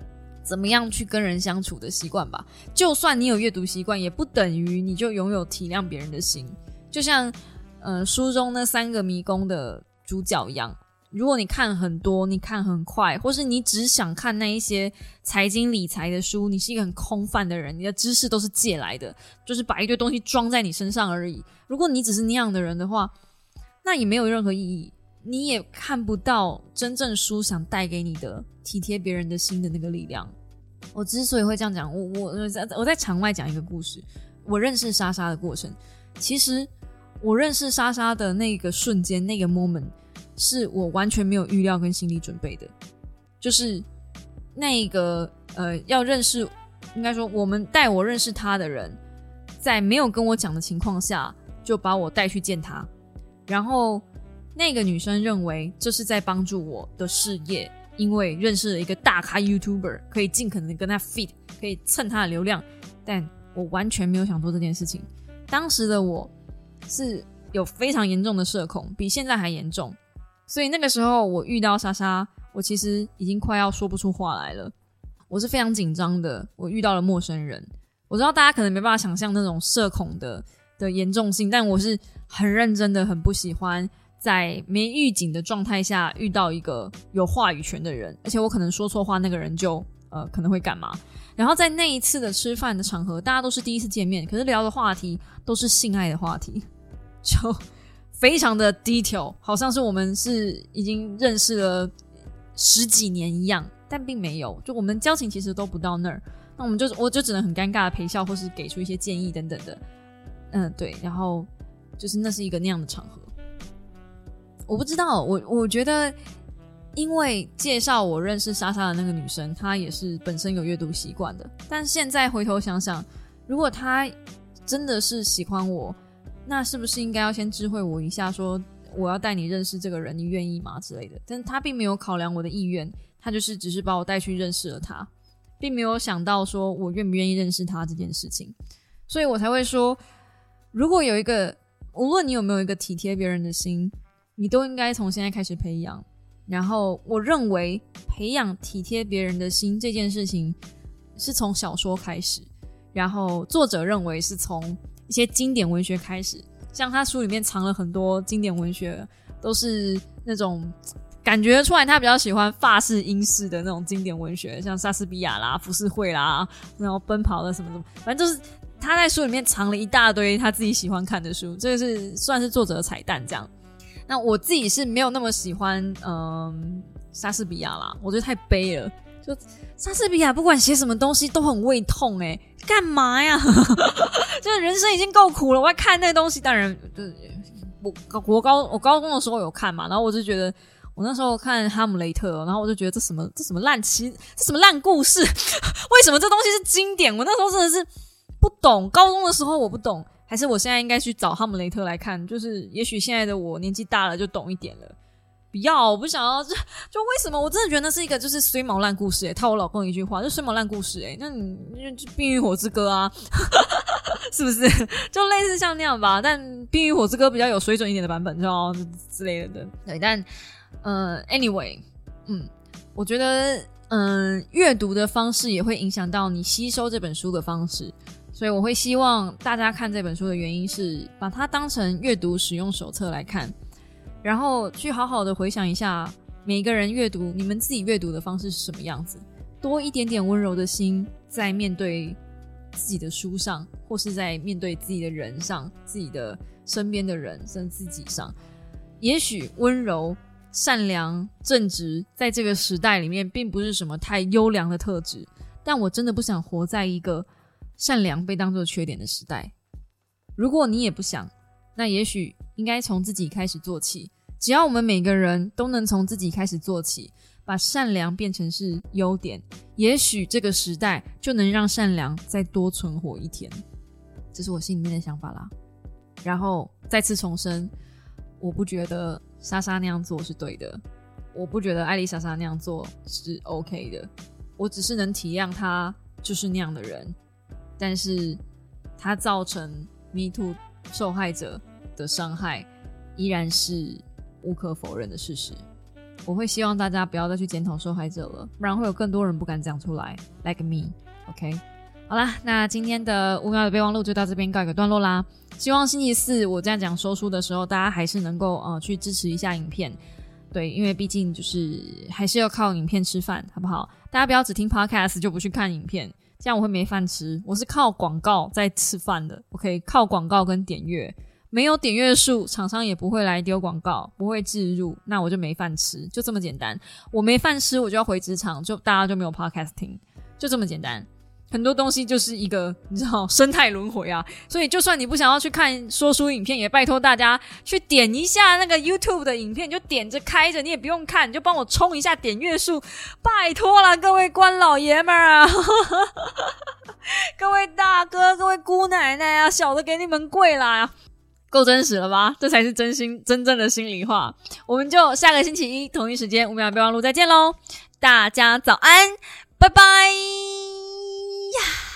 怎么样去跟人相处的习惯吧。就算你有阅读习惯，也不等于你就拥有体谅别人的心。就像，呃，书中那三个迷宫的主角一样。如果你看很多，你看很快，或是你只想看那一些财经理财的书，你是一个很空泛的人，你的知识都是借来的，就是把一堆东西装在你身上而已。如果你只是那样的人的话，那也没有任何意义，你也看不到真正书想带给你的体贴别人的心的那个力量。我之所以会这样讲，我我我在场外讲一个故事，我认识莎莎的过程，其实我认识莎莎的那个瞬间，那个 moment。是我完全没有预料跟心理准备的，就是那个呃，要认识，应该说我们带我认识他的人，在没有跟我讲的情况下，就把我带去见他，然后那个女生认为这是在帮助我的事业，因为认识了一个大咖 YouTuber，可以尽可能跟他 fit，可以蹭他的流量，但我完全没有想做这件事情。当时的我是有非常严重的社恐，比现在还严重。所以那个时候我遇到莎莎，我其实已经快要说不出话来了。我是非常紧张的，我遇到了陌生人。我知道大家可能没办法想象那种社恐的的严重性，但我是很认真的，很不喜欢在没预警的状态下遇到一个有话语权的人，而且我可能说错话，那个人就呃可能会干嘛。然后在那一次的吃饭的场合，大家都是第一次见面，可是聊的话题都是性爱的话题，就。非常的 detail，好像是我们是已经认识了十几年一样，但并没有，就我们交情其实都不到那儿。那我们就我就只能很尴尬的陪笑，或是给出一些建议等等的。嗯，对，然后就是那是一个那样的场合。我不知道，我我觉得，因为介绍我认识莎莎的那个女生，她也是本身有阅读习惯的。但现在回头想想，如果她真的是喜欢我。那是不是应该要先知会我一下，说我要带你认识这个人，你愿意吗之类的？但她并没有考量我的意愿，她就是只是把我带去认识了他，并没有想到说我愿不愿意认识他这件事情，所以我才会说，如果有一个，无论你有没有一个体贴别人的心，你都应该从现在开始培养。然后我认为培养体贴别人的心这件事情是从小说开始，然后作者认为是从。一些经典文学开始，像他书里面藏了很多经典文学，都是那种感觉出来他比较喜欢法式、英式的那种经典文学，像莎士比亚啦、浮世绘啦，然后奔跑的什么什么，反正就是他在书里面藏了一大堆他自己喜欢看的书，这个是算是作者的彩蛋。这样，那我自己是没有那么喜欢嗯莎士比亚啦，我觉得太悲了。就莎士比亚不管写什么东西都很胃痛哎，干嘛呀？就人生已经够苦了，我还看那东西。当然，就是我我高我高中的时候有看嘛，然后我就觉得我那时候看《哈姆雷特》，然后我就觉得这什么这什么烂七这什么烂故事？为什么这东西是经典？我那时候真的是不懂。高中的时候我不懂，还是我现在应该去找《哈姆雷特》来看？就是也许现在的我年纪大了就懂一点了。不要，我不想要。就就为什么？我真的觉得那是一个就是衰毛烂故事哎，套我老公一句话，就衰毛烂故事哎。那你就《冰与火之歌》啊，是不是？就类似像那样吧。但《冰与火之歌》比较有水准一点的版本，就之类的。对，但呃，anyway，嗯，我觉得嗯，阅读的方式也会影响到你吸收这本书的方式。所以我会希望大家看这本书的原因是把它当成阅读使用手册来看，然后去好好的回想一下每一个人阅读你们自己阅读的方式是什么样子，多一点点温柔的心在面对自己的书上，或是在面对自己的人上、自己的身边的人甚至自己上，也许温柔。善良、正直，在这个时代里面，并不是什么太优良的特质。但我真的不想活在一个善良被当做缺点的时代。如果你也不想，那也许应该从自己开始做起。只要我们每个人都能从自己开始做起，把善良变成是优点，也许这个时代就能让善良再多存活一天。这是我心里面的想法啦。然后再次重申，我不觉得。莎莎那样做是对的，我不觉得艾丽莎莎那样做是 OK 的。我只是能体谅她就是那样的人，但是它造成 Me Too 受害者的伤害依然是无可否认的事实。我会希望大家不要再去检讨受害者了，不然会有更多人不敢讲出来，Like me，OK。好啦，那今天的五秒的备忘录就到这边告一个段落啦。希望星期四我这样讲说书的时候，大家还是能够呃去支持一下影片，对，因为毕竟就是还是要靠影片吃饭，好不好？大家不要只听 podcast 就不去看影片，这样我会没饭吃。我是靠广告在吃饭的，OK？靠广告跟点阅，没有点阅数，厂商也不会来丢广告，不会置入，那我就没饭吃，就这么简单。我没饭吃，我就要回职场，就大家就没有 podcasting，，就这么简单。很多东西就是一个你知道 生态轮回啊，所以就算你不想要去看说书影片，也拜托大家去点一下那个 YouTube 的影片，就点着开着，你也不用看，你就帮我冲一下点阅数，拜托了各位官老爷们儿啊，各位大哥、各位姑奶奶啊，小的给你们跪啦，够真实了吧？这才是真心真正的心里话。我们就下个星期一同一时间五秒备忘录再见喽，大家早安，拜拜。Yeah.